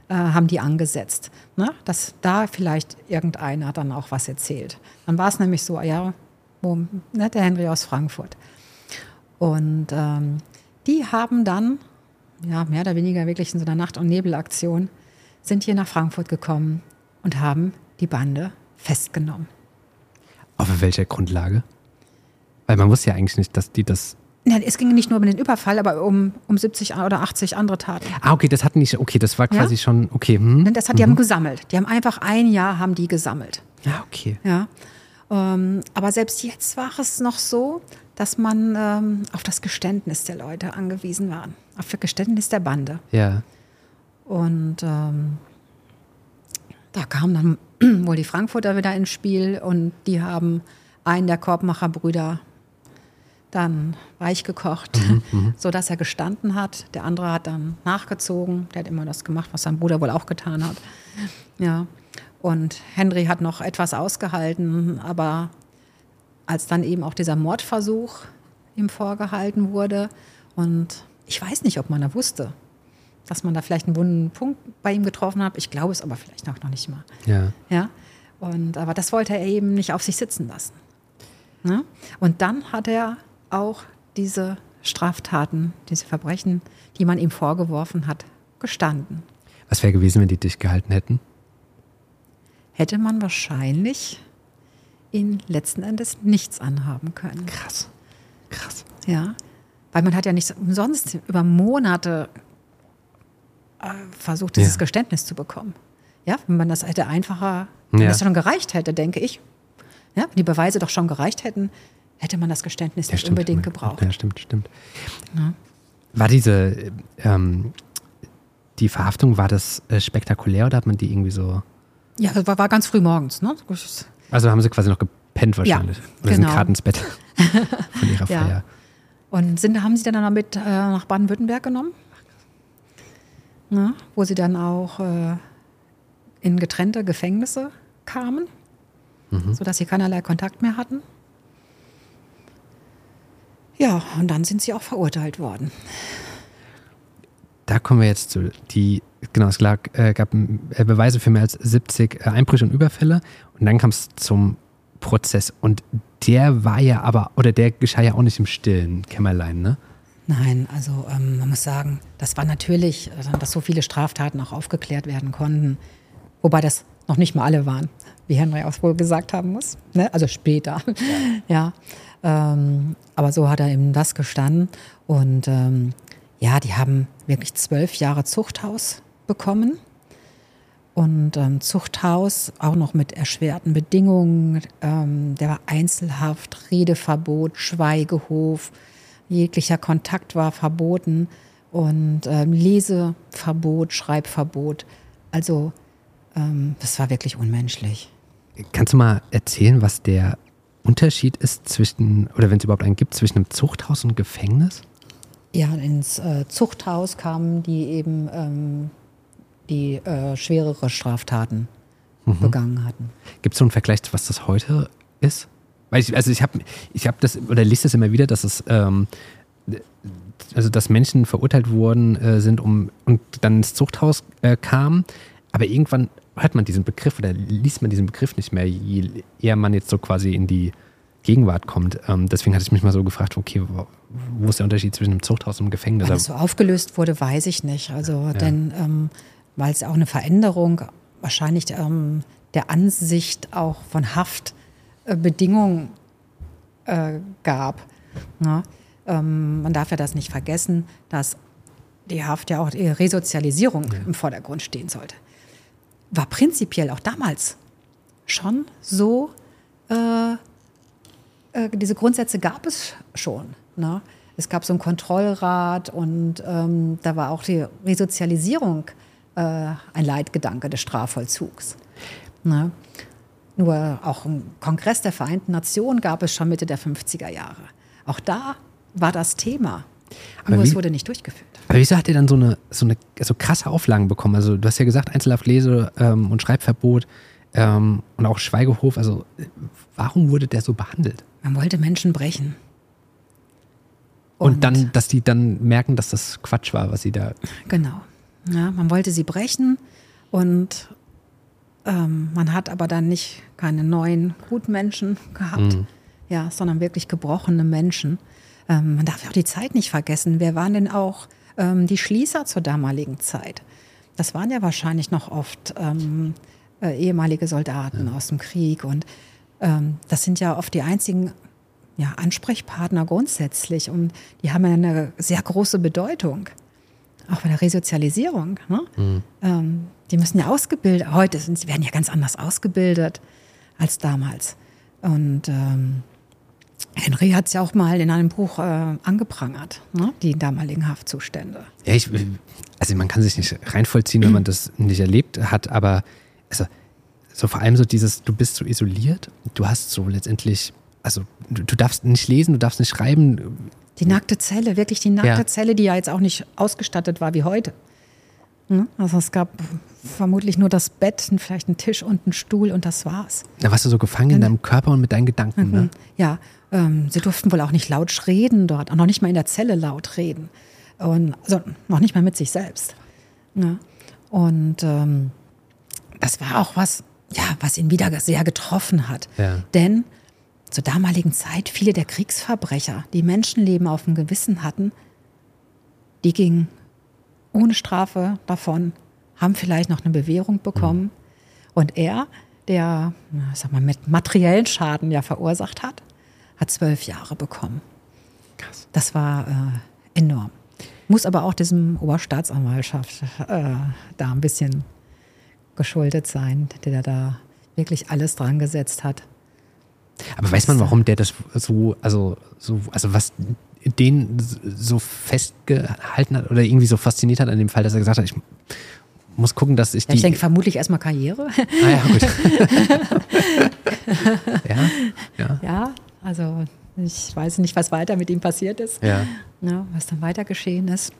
äh, haben die angesetzt, ne? dass da vielleicht irgendeiner dann auch was erzählt. Dann war es nämlich so, ja, wo, ne, der Henry aus Frankfurt. Und ähm, die haben dann, ja, mehr oder weniger wirklich in so einer Nacht- und Nebelaktion, sind hier nach Frankfurt gekommen und haben die Bande festgenommen. Auf welcher Grundlage? Weil man wusste ja eigentlich nicht, dass die das. Nein, es ging nicht nur um den Überfall, aber um, um 70 oder 80 andere Taten. Ah, okay, das hatten nicht, okay, das war quasi ja? schon, okay. Hm. Das hat, die mhm. haben gesammelt. Die haben einfach ein Jahr haben die gesammelt. Ja, okay. Ja. Ähm, aber selbst jetzt war es noch so, dass man ähm, auf das Geständnis der Leute angewiesen war. Auf das Geständnis der Bande. Ja. Und ähm, da kam dann wohl die Frankfurter wieder ins Spiel und die haben einen der Korbmacher-Brüder dann weich gekocht, mhm, sodass er gestanden hat. Der andere hat dann nachgezogen. Der hat immer das gemacht, was sein Bruder wohl auch getan hat. Ja. Und Henry hat noch etwas ausgehalten, aber als dann eben auch dieser Mordversuch ihm vorgehalten wurde und ich weiß nicht, ob man da wusste, dass man da vielleicht einen wunden Punkt bei ihm getroffen hat. Ich glaube es aber vielleicht auch noch nicht mal. Ja. ja? Und, aber das wollte er eben nicht auf sich sitzen lassen. Ne? Und dann hat er auch diese Straftaten, diese Verbrechen, die man ihm vorgeworfen hat, gestanden. Was wäre gewesen, wenn die dich gehalten hätten? Hätte man wahrscheinlich ihn letzten Endes nichts anhaben können. Krass. Krass. Ja. Weil man hat ja nicht umsonst über Monate versucht, dieses ja. Geständnis zu bekommen. Ja, wenn man das hätte einfacher, wenn ja. das schon gereicht hätte, denke ich. Ja, wenn die Beweise doch schon gereicht hätten, hätte man das Geständnis ja, nicht stimmt. unbedingt gebraucht. Ja, stimmt, stimmt. Ja. War diese, ähm, die Verhaftung, war das äh, spektakulär oder hat man die irgendwie so? Ja, war, war ganz früh morgens. Ne? Also haben sie quasi noch gepennt wahrscheinlich. Ja, oder genau. sind gerade ins Bett von ihrer Feier. Und sind, haben sie dann damit äh, nach Baden-Württemberg genommen? Na, wo sie dann auch äh, in getrennte Gefängnisse kamen, mhm. sodass sie keinerlei Kontakt mehr hatten. Ja, und dann sind sie auch verurteilt worden. Da kommen wir jetzt zu. Die, genau, es lag, äh, gab äh, Beweise für mehr als 70 äh, Einbrüche und Überfälle. Und dann kam es zum Prozess. Und der war ja aber, oder der geschah ja auch nicht im stillen Kämmerlein, ne? Nein, also ähm, man muss sagen, das war natürlich, also, dass so viele Straftaten auch aufgeklärt werden konnten. Wobei das noch nicht mal alle waren, wie Henry auch wohl gesagt haben muss. Ne? Also später. Ja. ja. Ähm, aber so hat er eben das gestanden. Und ähm, ja, die haben wirklich zwölf Jahre Zuchthaus bekommen und ähm, Zuchthaus auch noch mit erschwerten Bedingungen. Ähm, der war Einzelhaft, Redeverbot, Schweigehof, jeglicher Kontakt war verboten und ähm, Leseverbot, Schreibverbot. Also ähm, das war wirklich unmenschlich. Kannst du mal erzählen, was der Unterschied ist zwischen, oder wenn es überhaupt einen gibt, zwischen einem Zuchthaus und Gefängnis? Ja, ins äh, Zuchthaus kamen die eben ähm, die äh, schwerere Straftaten mhm. begangen hatten. Gibt es so einen Vergleich, was das heute ist? Weil ich, also ich habe ich hab das, oder lese das immer wieder, dass es, ähm, also dass Menschen verurteilt worden äh, sind um, und dann ins Zuchthaus äh, kamen, aber irgendwann hört man diesen Begriff oder liest man diesen Begriff nicht mehr, je eher man jetzt so quasi in die Gegenwart kommt. Ähm, deswegen hatte ich mich mal so gefragt, okay, wo, wo ist der Unterschied zwischen einem Zuchthaus und einem Gefängnis? Weil es so aufgelöst wurde, weiß ich nicht. Also, ja. denn ähm, weil es auch eine Veränderung wahrscheinlich ähm, der Ansicht auch von Haftbedingungen äh, gab. Ja? Ähm, man darf ja das nicht vergessen, dass die Haft ja auch die Resozialisierung ja. im Vordergrund stehen sollte. War prinzipiell auch damals schon so, äh, äh, diese Grundsätze gab es schon. Ne? Es gab so einen Kontrollrat und ähm, da war auch die Resozialisierung äh, ein Leitgedanke des Strafvollzugs. Ne? Nur auch im Kongress der Vereinten Nationen gab es schon Mitte der 50er Jahre. Auch da war das Thema. Aber Nur wie, es wurde nicht durchgeführt. Aber wieso hat er dann so eine, so eine so krasse Auflagen bekommen? Also du hast ja gesagt, Einzelhaft Lese- ähm, und Schreibverbot ähm, und auch Schweigehof. Also warum wurde der so behandelt? Man wollte Menschen brechen. Und, und dann, dass die dann merken, dass das Quatsch war, was sie da. Genau. Ja, man wollte sie brechen und ähm, man hat aber dann nicht keine neuen Gutmenschen gehabt, mhm. ja, sondern wirklich gebrochene Menschen. Ähm, man darf ja auch die Zeit nicht vergessen. Wer waren denn auch ähm, die Schließer zur damaligen Zeit? Das waren ja wahrscheinlich noch oft ähm, äh, ehemalige Soldaten ja. aus dem Krieg und ähm, das sind ja oft die einzigen ja, Ansprechpartner grundsätzlich und die haben ja eine sehr große Bedeutung auch bei der Resozialisierung. Ne? Mhm. Ähm, die müssen ja ausgebildet, heute sind sie werden ja ganz anders ausgebildet als damals. Und ähm, Henry hat es ja auch mal in einem Buch äh, angeprangert, ne? die damaligen Haftzustände. Ja, ich, also man kann sich nicht reinvollziehen, wenn man das nicht erlebt hat, aber also, so vor allem so dieses, du bist so isoliert, du hast so letztendlich also du, du darfst nicht lesen, du darfst nicht schreiben. Die nackte Zelle, wirklich die nackte Ja. Zelle, die ja jetzt auch nicht ausgestattet war wie heute. Ne? Also es gab vermutlich nur das Bett, vielleicht einen Tisch und einen Stuhl und das war's. Da warst du so gefangen in deinem Körper und mit deinen Gedanken. Ne? Ja, ähm, sie durften wohl auch nicht laut reden dort, auch noch nicht mal in der Zelle laut reden. Und, also noch nicht mal mit sich selbst. Ne? Und ähm, das war auch was, ja, was ihn wieder sehr getroffen hat. Ja. Denn zur damaligen Zeit viele der Kriegsverbrecher, die Menschenleben auf dem Gewissen hatten, die gingen ohne Strafe davon, haben vielleicht noch eine Bewährung bekommen. Und er, der, sag mal, mit materiellen Schaden ja verursacht hat, hat zwölf Jahre bekommen. Krass. Das war äh, enorm. Muss aber auch diesem Oberstaatsanwaltschaft äh, da ein bisschen geschuldet sein, der da wirklich alles dran gesetzt hat. Aber weiß man, warum der das so, also, so, also was den so festgehalten hat oder irgendwie so fasziniert hat an dem Fall, dass er gesagt hat, ich muss gucken, dass ich Ja, die. ich denke vermutlich erstmal Karriere. ah, ja, gut. ja, ja, ja, also ich weiß nicht, was weiter mit ihm passiert ist, ja. ja, was dann weiter geschehen ist.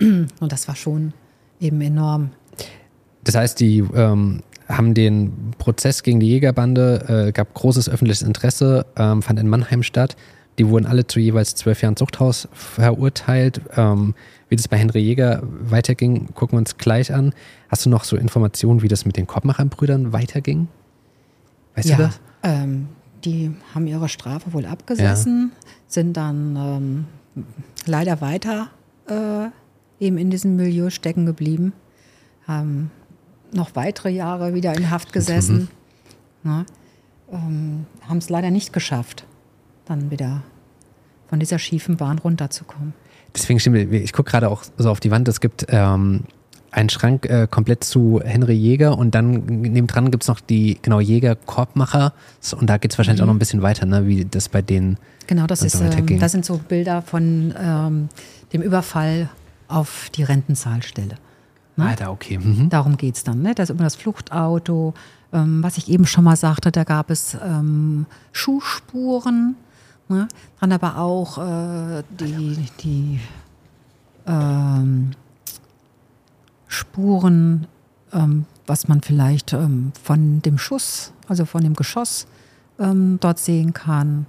Und das war schon eben enorm. Das heißt, die ähm, haben den Prozess gegen die Jägerbande, äh, gab großes öffentliches Interesse, ähm, fand in Mannheim statt. Die wurden alle zu jeweils zwölf Jahren Zuchthaus verurteilt. Ähm, wie das bei Henry Jäger weiterging, gucken wir uns gleich an. Hast du noch so Informationen, wie das mit den Korbmacher-Brüdern weiterging? Weißt ja, du das? Ähm, die haben ihre Strafe wohl abgesessen, sind dann ähm, leider weiter äh, eben in diesem Milieu stecken geblieben, haben noch weitere Jahre wieder in Haft gesessen, ne? ähm, haben es leider nicht geschafft, dann wieder von dieser schiefen Bahn runterzukommen. Deswegen stimmt, ich gucke gerade auch so auf die Wand, es gibt ähm, einen Schrank äh, komplett zu Henry Jäger und dann nebendran gibt es noch die, genau, Jäger-Korbmacher und da geht es wahrscheinlich auch noch ein bisschen weiter, ne, wie das bei denen Genau, das ist, so ähm, das sind so Bilder von ähm, dem Überfall auf die Rentenzahlstelle. Ne? Ah, da, okay. Mhm. Darum geht es dann. Ne? Das ist immer das Fluchtauto. Ähm, was ich eben schon mal sagte, da gab es ähm, Schuhspuren. Ne? Dann aber auch äh, die, die ähm, Spuren, ähm, was man vielleicht ähm, von dem Schuss, also von dem Geschoss ähm, dort sehen kann.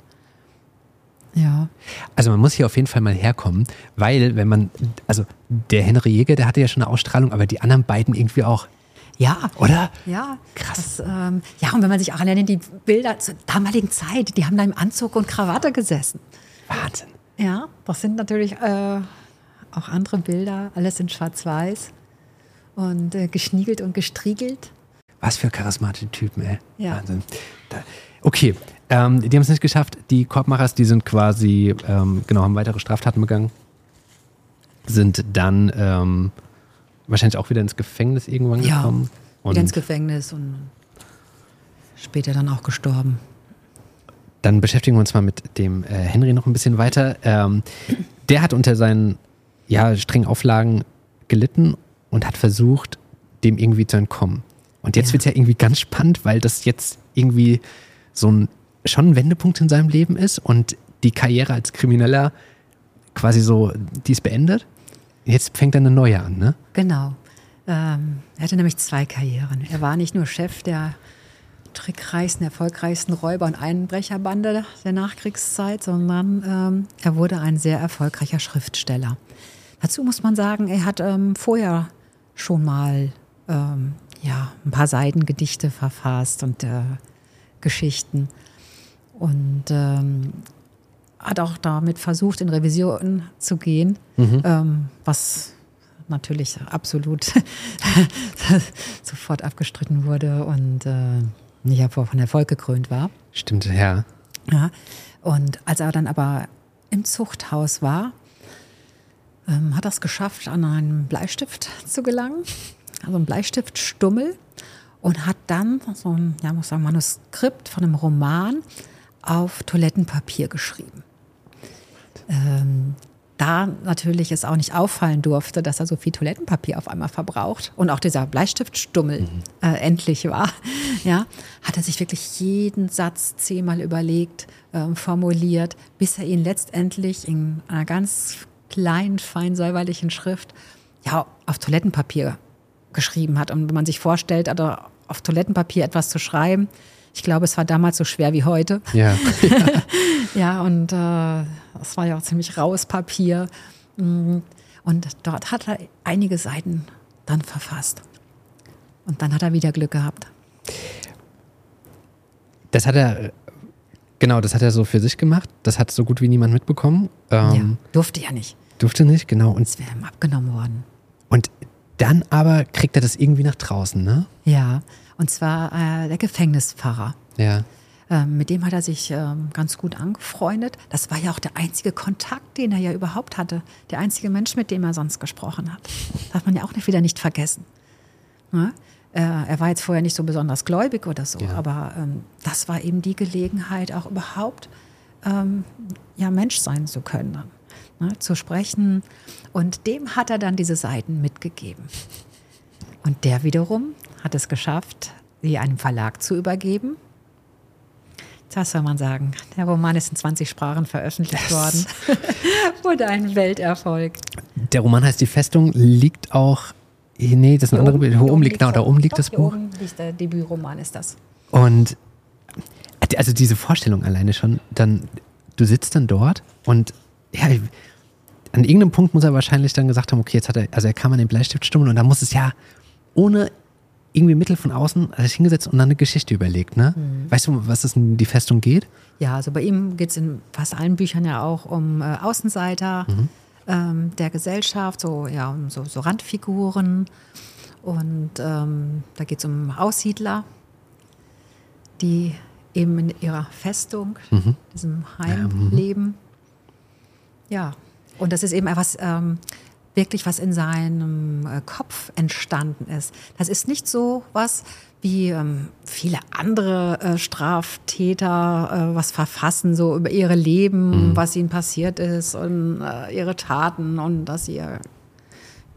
Ja. Also man muss hier auf jeden Fall mal herkommen, weil wenn man, also der Henry Jäger, der hatte ja schon eine Ausstrahlung, aber die anderen beiden irgendwie auch, Ja, oder? Ja, Krass. Das, ähm, ja, und wenn man sich auch alleine die Bilder zur damaligen Zeit, die haben da im Anzug und Krawatte gesessen. Wahnsinn. Ja, das sind natürlich äh, auch andere Bilder, alles in Schwarz-Weiß und äh, geschniegelt und gestriegelt. Was für charismatische Typen, ey. Ja. Wahnsinn. Da, okay, ähm, die haben es nicht geschafft. Die Korbmachers, die sind quasi, ähm, genau, haben weitere Straftaten begangen. Sind dann ähm, wahrscheinlich auch wieder ins Gefängnis irgendwann Ja, gekommen. Und wieder ins Gefängnis und später dann auch gestorben. dann beschäftigen wir uns mal mit dem äh, Henry noch ein bisschen weiter. Ähm, der hat unter seinen ja, strengen Auflagen gelitten und hat versucht, dem irgendwie zu entkommen. Und jetzt Ja. wird es ja irgendwie ganz spannend, weil das jetzt irgendwie so ein schon ein Wendepunkt in seinem Leben ist und die Karriere als Krimineller quasi so, die ist beendet. Jetzt fängt er eine neue an, ne? Genau. Ähm, er hatte nämlich zwei Karrieren. Er war nicht nur Chef der trickreichsten, erfolgreichsten Räuber- und Einbrecherbande der Nachkriegszeit, sondern ähm, er wurde ein sehr erfolgreicher Schriftsteller. Dazu muss man sagen, er hat ähm, vorher schon mal ähm, ja, ein paar Seidengedichte verfasst und äh, Geschichten. Und ähm, hat auch damit versucht, in Revision zu gehen, ähm, was natürlich absolut sofort abgestritten wurde und äh, nicht von Erfolg gekrönt war. Stimmt, ja. Ja. Und als er dann aber im Zuchthaus war, ähm, hat er es geschafft, an einen Bleistift zu gelangen, also einen Bleistiftstummel, und hat dann so ein, ja, muss sagen, Manuskript von einem Roman auf Toilettenpapier geschrieben. Ähm, da natürlich es auch nicht auffallen durfte, dass er so viel Toilettenpapier auf einmal verbraucht und auch dieser Bleistiftstummel mhm. äh, endlich war, ja, hat er sich wirklich jeden Satz zehnmal überlegt, äh, formuliert, bis er ihn letztendlich in einer ganz kleinen, fein säuberlichen Schrift ja, auf Toilettenpapier geschrieben hat. Und wenn man sich vorstellt, also auf Toilettenpapier etwas zu schreiben, ich glaube, es war damals so schwer wie heute. Ja. ja, und äh, es war ja auch ziemlich raues Papier. Mm, und dort hat er einige Seiten dann verfasst. Und dann hat er wieder Glück gehabt. Das hat er, genau, das hat er so für sich gemacht. Das hat so gut wie niemand mitbekommen. Ähm, ja, durfte ja nicht. Durfte nicht, genau. Und es wäre ihm abgenommen worden. Und dann aber kriegt er das irgendwie nach draußen, ne? Ja, und zwar äh, der Gefängnispfarrer. Ja. Ähm, mit dem hat er sich ähm, ganz gut angefreundet. Das war ja auch der einzige Kontakt, den er ja überhaupt hatte. Der einzige Mensch, mit dem er sonst gesprochen hat. Darf man ja auch nicht, wieder nicht vergessen. Ne? Äh, er war jetzt vorher nicht so besonders gläubig oder so, ja. aber ähm, das war eben die Gelegenheit, auch überhaupt ähm, ja, Mensch sein zu können ne, zu sprechen. Und dem hat er dann diese Seiten mitgegeben. Und der wiederum hat es geschafft, sie einem Verlag zu übergeben. Das soll man sagen. Der Roman ist in 20 Sprachen veröffentlicht yes. worden. Wurde ein Welterfolg. Der Roman heißt Die Festung, liegt auch. Nee, das ist ein anderes Bild. Hier oben liegt, genau, da oben liegt das Buch. Hier oben liegt der Debütroman, ist das. Und also diese Vorstellung alleine schon, dann, du sitzt dann dort und ja, an irgendeinem Punkt muss er wahrscheinlich dann gesagt haben, okay, jetzt hat er, also er kam an den Bleistiftstummel und da muss es ja ohne irgendwie Mittel von außen sich hingesetzt und dann eine Geschichte überlegt, ne? Mhm. Weißt du, was es in die Festung geht? Ja, also bei ihm geht es in fast allen Büchern ja auch um äh, Außenseiter mhm. ähm, der Gesellschaft, so, ja, um so, so Randfiguren. Und ähm, da geht es um Aussiedler, die eben in ihrer Festung, mhm. diesem Heim ja, mhm. leben. Ja, und das ist eben etwas, ähm, wirklich was in seinem äh, Kopf entstanden ist. Das ist nicht so was wie ähm, viele andere äh, Straftäter äh, was verfassen, so über ihre Leben, mhm. was ihnen passiert ist und äh, ihre Taten und dass sie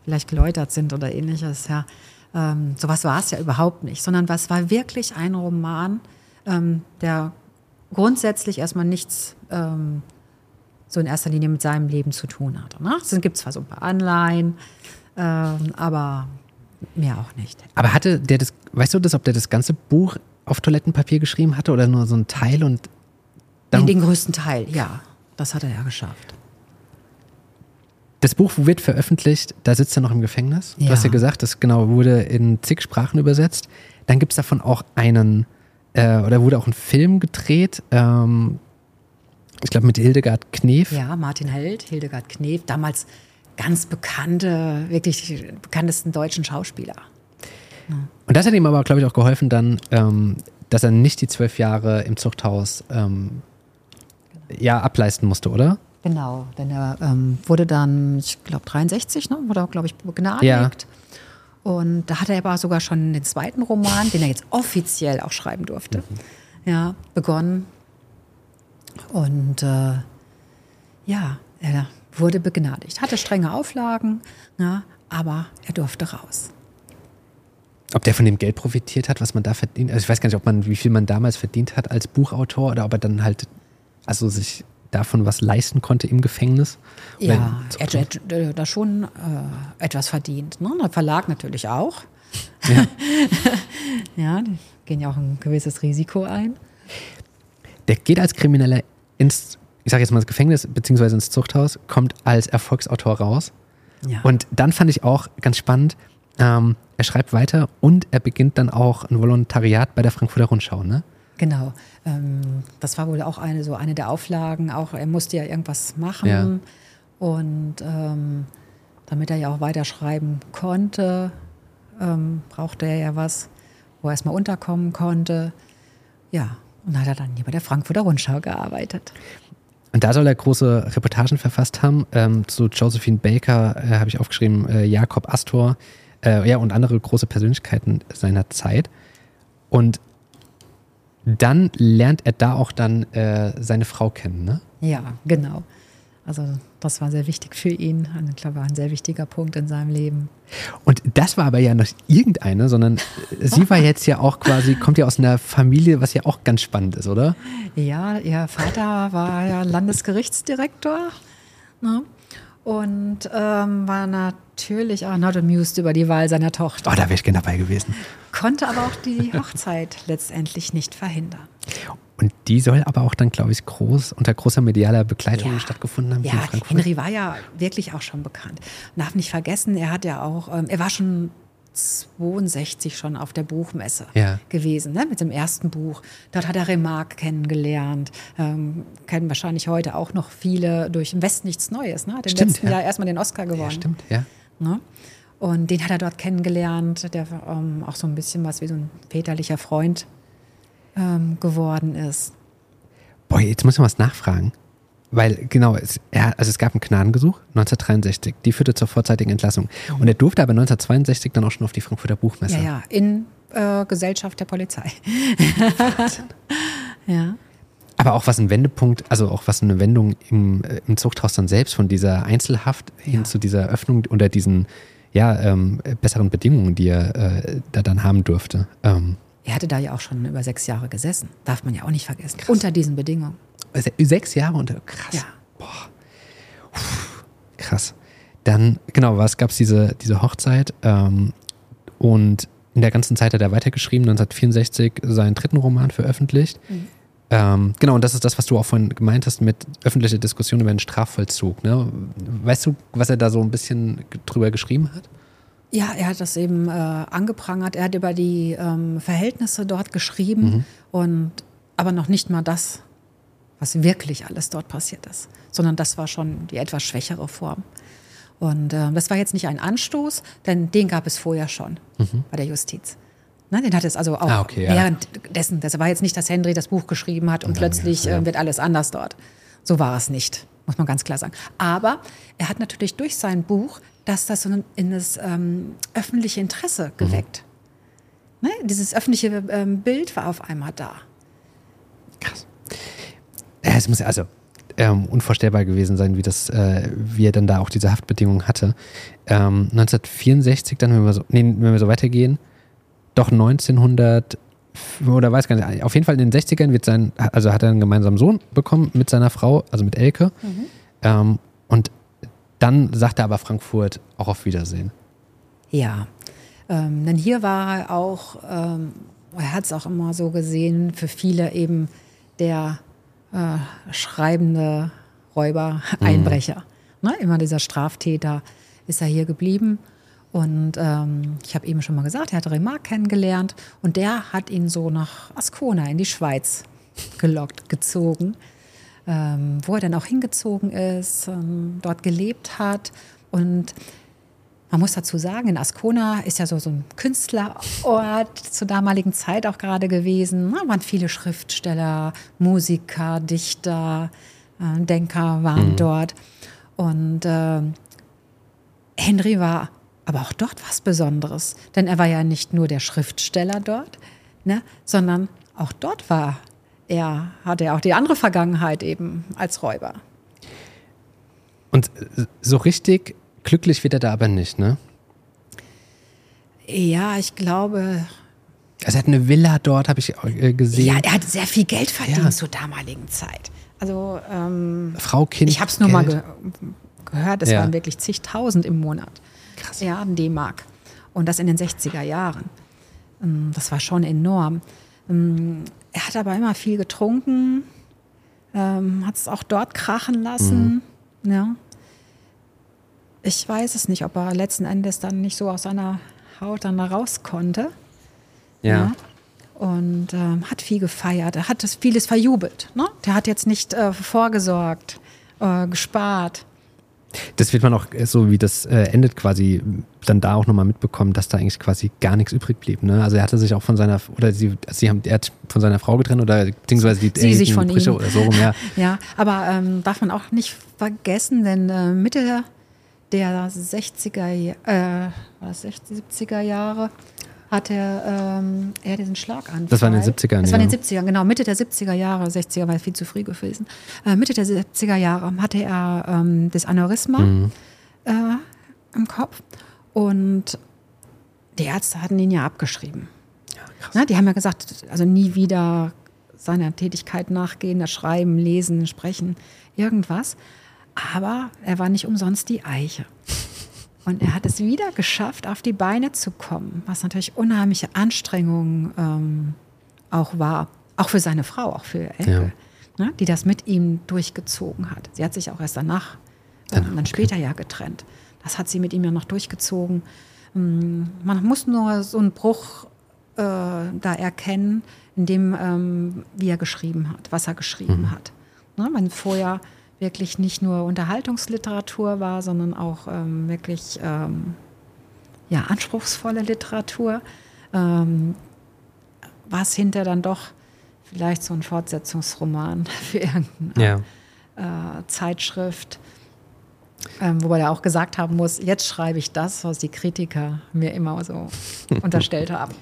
vielleicht geläutert sind oder ähnliches. Ja. Ähm, sowas war es ja überhaupt nicht, sondern was war wirklich ein Roman, ähm, der grundsätzlich erstmal nichts ähm, so in erster Linie mit seinem Leben zu tun hat. Ne? Es gibt zwar so ein paar Anleihen, ähm, aber mehr auch nicht. Aber hatte der das, weißt du das, ob der das ganze Buch auf Toilettenpapier geschrieben hatte oder nur so ein Teil und dann den größten Teil, ja. Das hat er ja geschafft. Das Buch wird veröffentlicht, da sitzt er noch im Gefängnis. Ja. Du hast ja gesagt, das genau wurde in zig Sprachen übersetzt. Dann gibt es davon auch einen, äh, oder wurde auch ein Film gedreht. Ähm, ich glaube mit Hildegard Knef. Ja, Martin Held, Hildegard Knef, damals ganz bekannte, wirklich bekanntesten deutschen Schauspieler. Ja. Und das hat ihm aber, glaube ich, auch geholfen dann, ähm, dass er nicht die zwölf Jahre im Zuchthaus ähm, ja, ableisten musste, oder? Genau, denn er ähm, wurde dann, ich glaube 63, ne, wurde er, glaube ich, begnadigt. Ja. Und da hat er aber sogar schon den zweiten Roman, den er jetzt offiziell auch schreiben durfte, mhm. ja, begonnen. Und äh, ja, er wurde begnadigt. Hatte strenge Auflagen, na, aber er durfte raus. Ob der von dem Geld profitiert hat, was man da verdient? Also ich weiß gar nicht, ob man, wie viel man damals verdient hat als Buchautor oder ob er dann halt, also sich davon was leisten konnte im Gefängnis. Ja, er hat da schon äh, etwas verdient. Ne? Der Verlag natürlich auch. Ja. ja, die gehen ja auch ein gewisses Risiko ein der geht als Krimineller ins, ich sage jetzt mal ins Gefängnis beziehungsweise ins Zuchthaus, kommt als Erfolgsautor raus. Ja. Und dann fand ich auch ganz spannend, ähm, er schreibt weiter und er beginnt dann auch ein Volontariat bei der Frankfurter Rundschau, ne? Genau. Ähm, das war wohl auch eine, so eine der Auflagen. Auch er musste ja irgendwas machen. Ja. Und ähm, damit er ja auch weiterschreiben konnte, ähm, brauchte er ja was, wo er erstmal unterkommen konnte. Ja, und hat er dann hier bei der Frankfurter Rundschau gearbeitet. Und da soll er große Reportagen verfasst haben. Ähm, zu Josephine Baker äh, habe ich aufgeschrieben, äh, Jakob Astor äh, ja, und andere große Persönlichkeiten seiner Zeit. Und dann lernt er da auch dann äh, seine Frau kennen, ne? Ja, genau. Also das war sehr wichtig für ihn. Ich glaube, war ein sehr wichtiger Punkt in seinem Leben. Und das war aber ja nicht irgendeine, sondern sie war jetzt ja auch quasi, kommt ja aus einer Familie, was ja auch ganz spannend ist, oder? Ja, ihr Vater war ja Landesgerichtsdirektor ne? und ähm, war natürlich auch not amused über die Wahl seiner Tochter. Oh, da wäre ich gerne dabei gewesen. Konnte aber auch die Hochzeit letztendlich nicht verhindern. Und die soll aber auch dann, glaube ich, groß, unter großer medialer Begleitung ja. stattgefunden haben. Ja, Henry war ja wirklich auch schon bekannt. Man darf nicht vergessen, er hat ja auch, ähm, er war schon 62 schon auf der Buchmesse ja. gewesen, ne, mit dem ersten Buch. Dort hat er Remarque kennengelernt. Ähm, kennen wahrscheinlich heute auch noch viele durch Im Westen nichts Neues. Ne? Hat im stimmt, letzten ja. Jahr erstmal den Oscar gewonnen. Ja, stimmt, ja. Ne? Und den hat er dort kennengelernt, der ähm, auch so ein bisschen was wie so ein väterlicher Freund ähm, geworden ist. Boah, jetzt muss ich was nachfragen. Weil, genau, es, er, also es gab einen Gnadengesuch 1963, die führte zur vorzeitigen Entlassung. Und er durfte aber 1962 dann auch schon auf die Frankfurter Buchmesse. Ja, ja, in äh, Gesellschaft der Polizei. Ja. Aber auch was ein Wendepunkt, also auch was eine Wendung im, äh, im Zuchthaus dann selbst von dieser Einzelhaft ja. hin zu dieser Öffnung unter diesen ja, ähm, besseren Bedingungen, die er äh, da dann haben durfte. Ähm, er hatte da ja auch schon über sechs Jahre gesessen. Darf man ja auch nicht vergessen. Krass. Unter diesen Bedingungen. Sechs Jahre unter. Krass. Ja. Boah. krass. Dann, genau, was gab es diese, diese Hochzeit? Ähm, und in der ganzen Zeit hat er weitergeschrieben, 1964 seinen dritten Roman veröffentlicht. Mhm. Ähm, genau, und das ist das, was du auch vorhin gemeint hast mit öffentlicher Diskussion über den Strafvollzug. Ne? Weißt du, was er da so ein bisschen drüber geschrieben hat? Ja, er hat das eben äh, angeprangert. Er hat über die ähm, Verhältnisse dort geschrieben mhm. und aber noch nicht mal das, was wirklich alles dort passiert ist, sondern das war schon die etwas schwächere Form. Und äh, das war jetzt nicht ein Anstoß, denn den gab es vorher schon mhm. bei der Justiz. Ne, den hat es also auch ah, okay, währenddessen. Das war jetzt nicht, dass Henry das Buch geschrieben hat und, und plötzlich ja. äh, wird alles anders dort. So war es nicht, muss man ganz klar sagen. Aber er hat natürlich durch sein Buch dass das so in das ähm, öffentliche Interesse mhm. geweckt. Mhm. Ne? Dieses öffentliche ähm, Bild war auf einmal da. Krass. Ja, es muss also ähm, unvorstellbar gewesen sein, wie das, äh, wie er dann da auch diese Haftbedingungen hatte. 1964 ähm, dann, wenn wir so, nee, wenn wir so weitergehen, doch 1900 oder weiß gar nicht, auf jeden Fall in den 60ern wird sein, also hat er einen gemeinsamen Sohn bekommen mit seiner Frau, also mit Elke. Mhm. Ähm, und dann sagte aber Frankfurt auch auf Wiedersehen. Ja, ähm, denn hier war er auch, ähm, er hat es auch immer so gesehen, für viele eben der äh, schreibende Räuber. Einbrecher. Mhm. Ne? Immer dieser Straftäter ist er hier geblieben. Und ähm, ich habe eben schon mal gesagt, er hat Remarque kennengelernt und der hat ihn so nach Ascona in die Schweiz gelockt, gezogen ähm, wo er dann auch hingezogen ist, ähm, dort gelebt hat. Und man muss dazu sagen, in Ascona ist ja so, so ein Künstlerort zur damaligen Zeit auch gerade gewesen. Da waren viele Schriftsteller, Musiker, Dichter, äh, Denker waren mhm. dort. Und äh, Henry war aber auch dort was Besonderes, denn er war ja nicht nur der Schriftsteller dort, ne, sondern auch dort war er hatte ja auch die andere Vergangenheit eben als Räuber. Und so richtig glücklich wird er da aber nicht, ne? Ja, ich glaube. Also er hat eine Villa dort, habe ich äh, gesehen. Ja, er hat sehr viel Geld verdient ja. zur damaligen Zeit. Also ähm, Frau, Kind. Ich habe es nur mal ge gehört, es ja. waren wirklich zigtausend im Monat. Krass. Ja, D-Mark. Und das in den 60er Jahren. Ähm, das war schon enorm. Er hat aber immer viel getrunken, ähm, hat es auch dort krachen lassen. Mhm. Ja. Ich weiß es nicht, ob er letzten Endes dann nicht so aus seiner Haut dann da raus konnte. Ja. ja. Und ähm, hat viel gefeiert. Er hat das vieles verjubelt. Ne? Der hat jetzt nicht äh, vorgesorgt, äh, gespart. Das wird man auch äh, so, wie das äh, endet, quasi dann da auch nochmal mitbekommen, dass da eigentlich quasi gar nichts übrig blieb. Ne? Also er hatte sich auch von seiner, oder sie, sie haben, er hat von seiner Frau getrennt oder beziehungsweise die sie sich von Brüche ihm. oder so rum, ja. ja, aber ähm, darf man auch nicht vergessen, denn äh, Mitte der 60er, äh, 60, 70er Jahre hatte ähm, er diesen Schlaganfall. Das war in den 70ern, Das war in ja. den 70ern, genau. Mitte der 70er Jahre, 60er war viel zu früh gewesen. Äh, Mitte der 70er Jahre hatte er ähm, das Aneurysma Mhm. äh, im Kopf und die Ärzte hatten ihn ja abgeschrieben. krass. Na, die haben ja gesagt, also nie wieder seiner Tätigkeit nachgehen, das Schreiben, Lesen, Sprechen, irgendwas. Aber er war nicht umsonst die Eiche. Und er hat es wieder geschafft, auf die Beine zu kommen, was natürlich unheimliche Anstrengungen ähm, auch war. Auch für seine Frau, auch für Elke, ne, die das mit ihm durchgezogen hat. Sie hat sich auch erst danach, äh, dann okay. später ja getrennt. Das hat sie mit ihm ja noch durchgezogen. Mm, Man muss nur so einen Bruch äh, da erkennen, in dem, ähm, wie er geschrieben hat, was er geschrieben hat. Ne, wenn vorher wirklich nicht nur Unterhaltungsliteratur war, sondern auch ähm, wirklich ähm, ja, anspruchsvolle Literatur, ähm, war es hinter dann doch vielleicht so ein Fortsetzungsroman für irgendeine Ja. äh, Zeitschrift. Ähm, wobei er auch gesagt haben muss, jetzt schreibe ich das, was die Kritiker mir immer so unterstellt haben.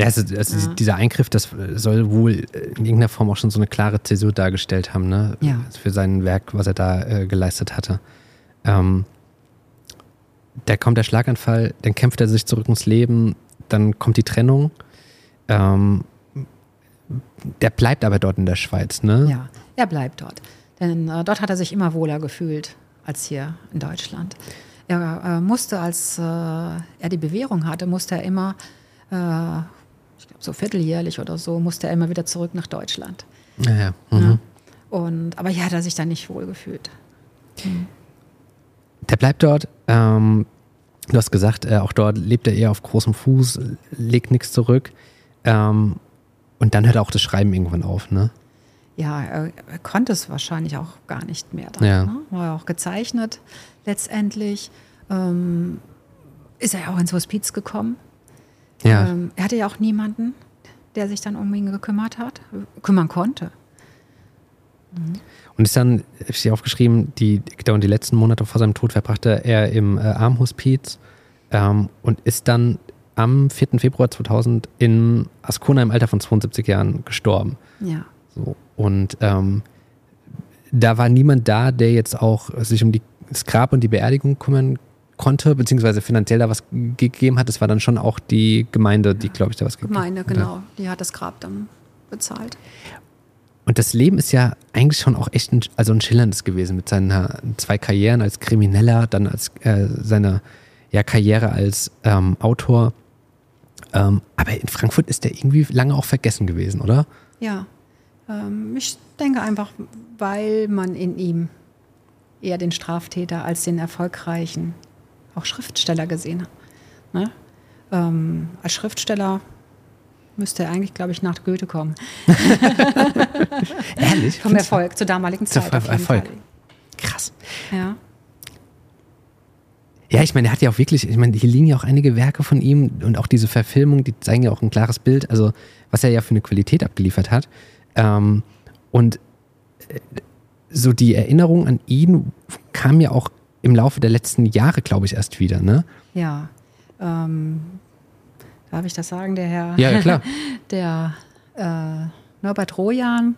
Ja, also, also dieser Eingriff, das soll wohl in irgendeiner Form auch schon so eine klare Zäsur dargestellt haben, ne? Ja. Für sein Werk, was er da äh, geleistet hatte. Ähm, da kommt der Schlaganfall, dann kämpft er sich zurück ins Leben, dann kommt die Trennung. Ähm, der bleibt aber dort in der Schweiz, ne? Ja, er bleibt dort. Denn äh, dort hat er sich immer wohler gefühlt als hier in Deutschland. Er äh, musste, als äh, er die Bewährung hatte, musste er immer, äh, ich glaube so vierteljährlich oder so, musste er immer wieder zurück nach Deutschland. Ja, ja. Mhm. Ja. Und, aber hier hat er sich dann nicht wohl gefühlt. Der bleibt dort. Ähm, du hast gesagt, äh, auch dort lebt er eher auf großem Fuß, legt nichts zurück. Ähm, und dann hört auch das Schreiben irgendwann auf, ne? Ja, er, er konnte es wahrscheinlich auch gar nicht mehr. Dann, Ja. ne? War ja auch gezeichnet letztendlich. Ähm, ist er ja auch ins Hospiz gekommen. Ja. Ähm, er hatte ja auch niemanden, der sich dann um ihn gekümmert hat, kümmern konnte. Und ist dann, ich hier aufgeschrieben, die, genau, die letzten Monate vor seinem Tod verbrachte er im äh, Armhospiz ähm, und ist dann am 4. Februar 2000 in Ascona im Alter von 72 Jahren gestorben. Ja. So. Und ähm, da war niemand da, der jetzt auch sich um die, das Grab und die Beerdigung kümmern konnte, beziehungsweise finanziell da was gegeben hat. Es war dann schon auch die Gemeinde, die, glaube ich, da was gegeben Gemeinde, hat. genau. Die hat das Grab dann bezahlt. Und das Leben ist ja eigentlich schon auch echt ein, also ein schillerndes gewesen mit seinen zwei Karrieren als Krimineller, dann als äh, seine ja, Karriere als ähm, Autor. Ähm, aber in Frankfurt ist der irgendwie lange auch vergessen gewesen, oder? Ja. Ähm, ich denke einfach, weil man in ihm eher den Straftäter als den erfolgreichen, auch Schriftsteller gesehen. Ne? Ähm, als Schriftsteller müsste er eigentlich, glaube ich, nach Goethe kommen. Ehrlich? Vom Erfolg zur damaligen Zur Zeit. auf jeden Erfolg. Fall. Krass. Ja. Ja, ich meine, er hat ja auch wirklich, ich meine, hier liegen ja auch einige Werke von ihm und auch diese Verfilmung, die zeigen ja auch ein klares Bild, also was er ja für eine Qualität abgeliefert hat. Ähm, und äh, so die Erinnerung an ihn kam ja auch im Laufe der letzten Jahre, glaube ich, erst wieder, ne? Ja. Ähm, darf ich das sagen? Der Herr, Ja, ja, klar. der äh, Norbert Rojan,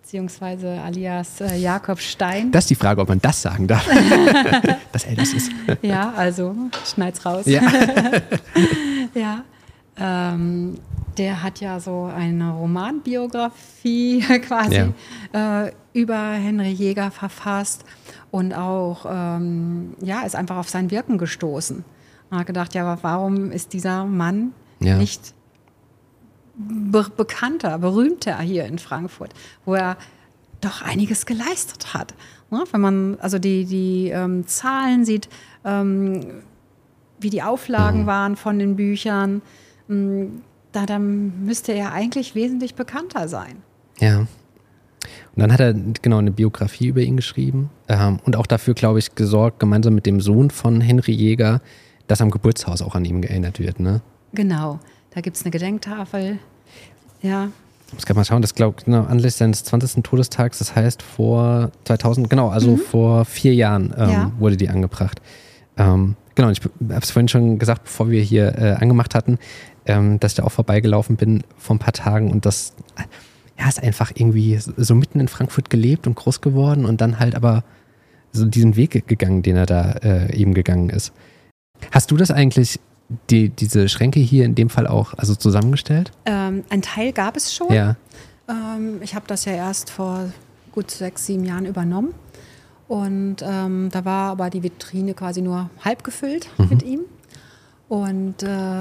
beziehungsweise alias äh, Jakob Stein. Das ist die Frage, ob man das sagen darf, dass er das ist. ja, also schneid's raus. Ja. Ja. Ähm, der hat ja so eine Romanbiografie quasi äh, über Henry Jäger verfasst und auch, ähm, ja, ist einfach auf sein Wirken gestoßen. Und hat gedacht, ja, warum ist dieser Mann Ja. nicht be bekannter, berühmter hier in Frankfurt, wo er doch einiges geleistet hat. Ne? Wenn man also die, die ähm, Zahlen sieht, ähm, wie die Auflagen waren von den Büchern, mh, da dann müsste er eigentlich wesentlich bekannter sein. Ja. Und dann hat er genau eine Biografie über ihn geschrieben ähm, und auch dafür, glaube ich, gesorgt, gemeinsam mit dem Sohn von Henry Jäger, dass am Geburtshaus auch an ihm geerinnert wird. Ne? Genau, da gibt es eine Gedenktafel. Ja, Ich muss gerade mal schauen, das glaube genau, anlässlich seines 20. Todestags, das heißt vor 2000, genau, also vor vier Jahren ähm, Ja. wurde die angebracht. Ähm, Genau, ich habe es vorhin schon gesagt, bevor wir hier äh, angemacht hatten, ähm, dass ich da auch vorbeigelaufen bin vor ein paar Tagen und das ja, ist einfach irgendwie so mitten in Frankfurt gelebt und groß geworden und dann halt aber so diesen Weg gegangen, den er da äh, eben gegangen ist. Hast du das eigentlich, die, diese Schränke hier in dem Fall auch also zusammengestellt? Ähm, ein Teil gab es schon. Ja. Ähm, ich habe das ja erst vor gut sechs, sieben Jahren übernommen. Und ähm, da war aber die Vitrine quasi nur halb gefüllt mhm. mit ihm. Und äh,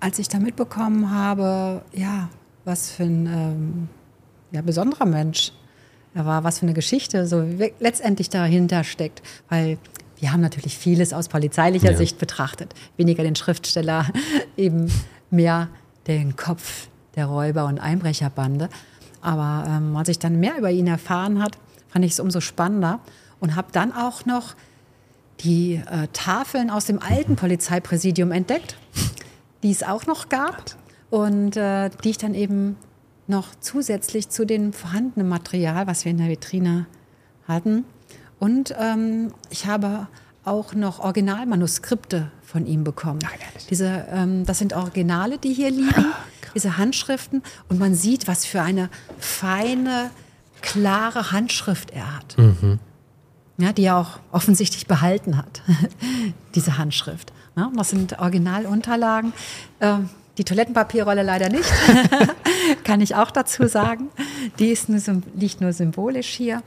als ich da mitbekommen habe, ja, was für ein ähm, ja, besonderer Mensch er war, was für eine Geschichte so letztendlich dahinter steckt. Weil wir haben natürlich vieles aus polizeilicher ja. Sicht betrachtet. Weniger den Schriftsteller, eben mehr den Kopf der Räuber- und Einbrecherbande. Aber ähm, als ich dann mehr über ihn erfahren hat, fand ich es umso spannender und habe dann auch noch die äh, Tafeln aus dem alten Polizeipräsidium entdeckt, die es auch noch gab und äh, die ich dann eben noch zusätzlich zu dem vorhandenen Material, was wir in der Vitrine hatten. Und ähm, ich habe auch noch Originalmanuskripte von ihm bekommen. Ach, diese, ähm, das sind Originale, die hier liegen, diese Handschriften. Und man sieht, was für eine feine, klare Handschrift er hat. Mhm. Ja, die er auch offensichtlich behalten hat, diese Handschrift. Ja, das sind Originalunterlagen. Ähm, die Toilettenpapierrolle leider nicht, kann ich auch dazu sagen. Die ist nur, liegt nur symbolisch hier.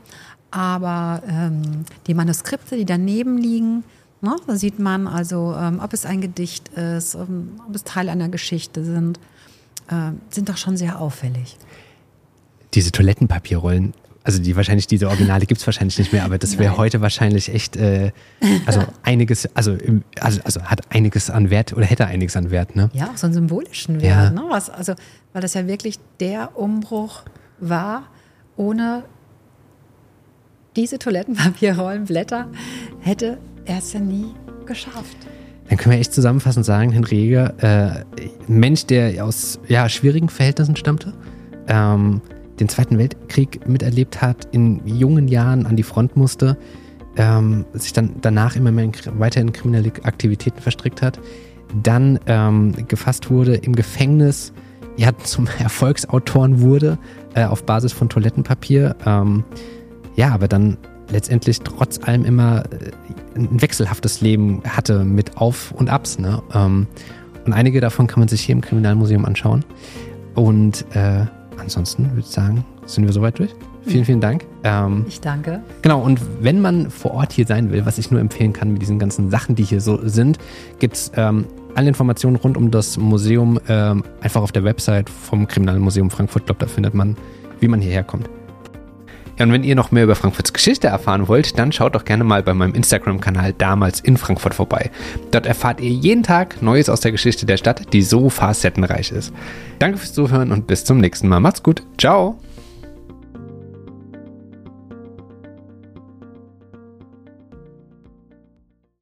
Aber ähm, die Manuskripte, die daneben liegen, ne, da sieht man also, ähm, ob es ein Gedicht ist, ähm, ob es Teil einer Geschichte sind, äh, sind doch schon sehr auffällig. Diese Toilettenpapierrollen, also die wahrscheinlich, diese Originale gibt es wahrscheinlich nicht mehr, aber das wäre heute wahrscheinlich echt, äh, also einiges, also, also, also hat einiges an Wert oder hätte einiges an Wert, ne? Ja, auch so einen symbolischen Wert, ja. ne? Was, also, weil das ja wirklich der Umbruch war, ohne diese Toilettenpapierrollenblätter hätte er es ja nie geschafft. Dann können wir echt zusammenfassend sagen, Henry Jäger, äh, ein Mensch, der aus ja, schwierigen Verhältnissen stammte, ähm, den Zweiten Weltkrieg miterlebt hat, in jungen Jahren an die Front musste, ähm, sich dann danach immer mehr in, weiter in kriminelle Aktivitäten verstrickt hat, dann ähm, gefasst wurde, im Gefängnis ja, zum Erfolgsautoren wurde, äh, auf Basis von Toilettenpapier. Ähm, ja, aber dann letztendlich trotz allem immer äh, ein wechselhaftes Leben hatte mit Auf und Abs. Ne? Ähm, und einige davon kann man sich hier im Kriminalmuseum anschauen. Und äh, ansonsten würde ich sagen, sind wir soweit durch. Vielen, vielen Dank. Ähm, ich danke. Genau, und wenn man vor Ort hier sein will, was ich nur empfehlen kann mit diesen ganzen Sachen, die hier so sind, gibt es ähm, alle Informationen rund um das Museum ähm, einfach auf der Website vom Kriminalmuseum Frankfurt. Ich glaube, da findet man, wie man hierher kommt. Und wenn ihr noch mehr über Frankfurts Geschichte erfahren wollt, dann schaut doch gerne mal bei meinem Instagram-Kanal damals in Frankfurt vorbei. Dort erfahrt ihr jeden Tag Neues aus der Geschichte der Stadt, die so facettenreich ist. Danke fürs Zuhören und bis zum nächsten Mal. Macht's gut. Ciao.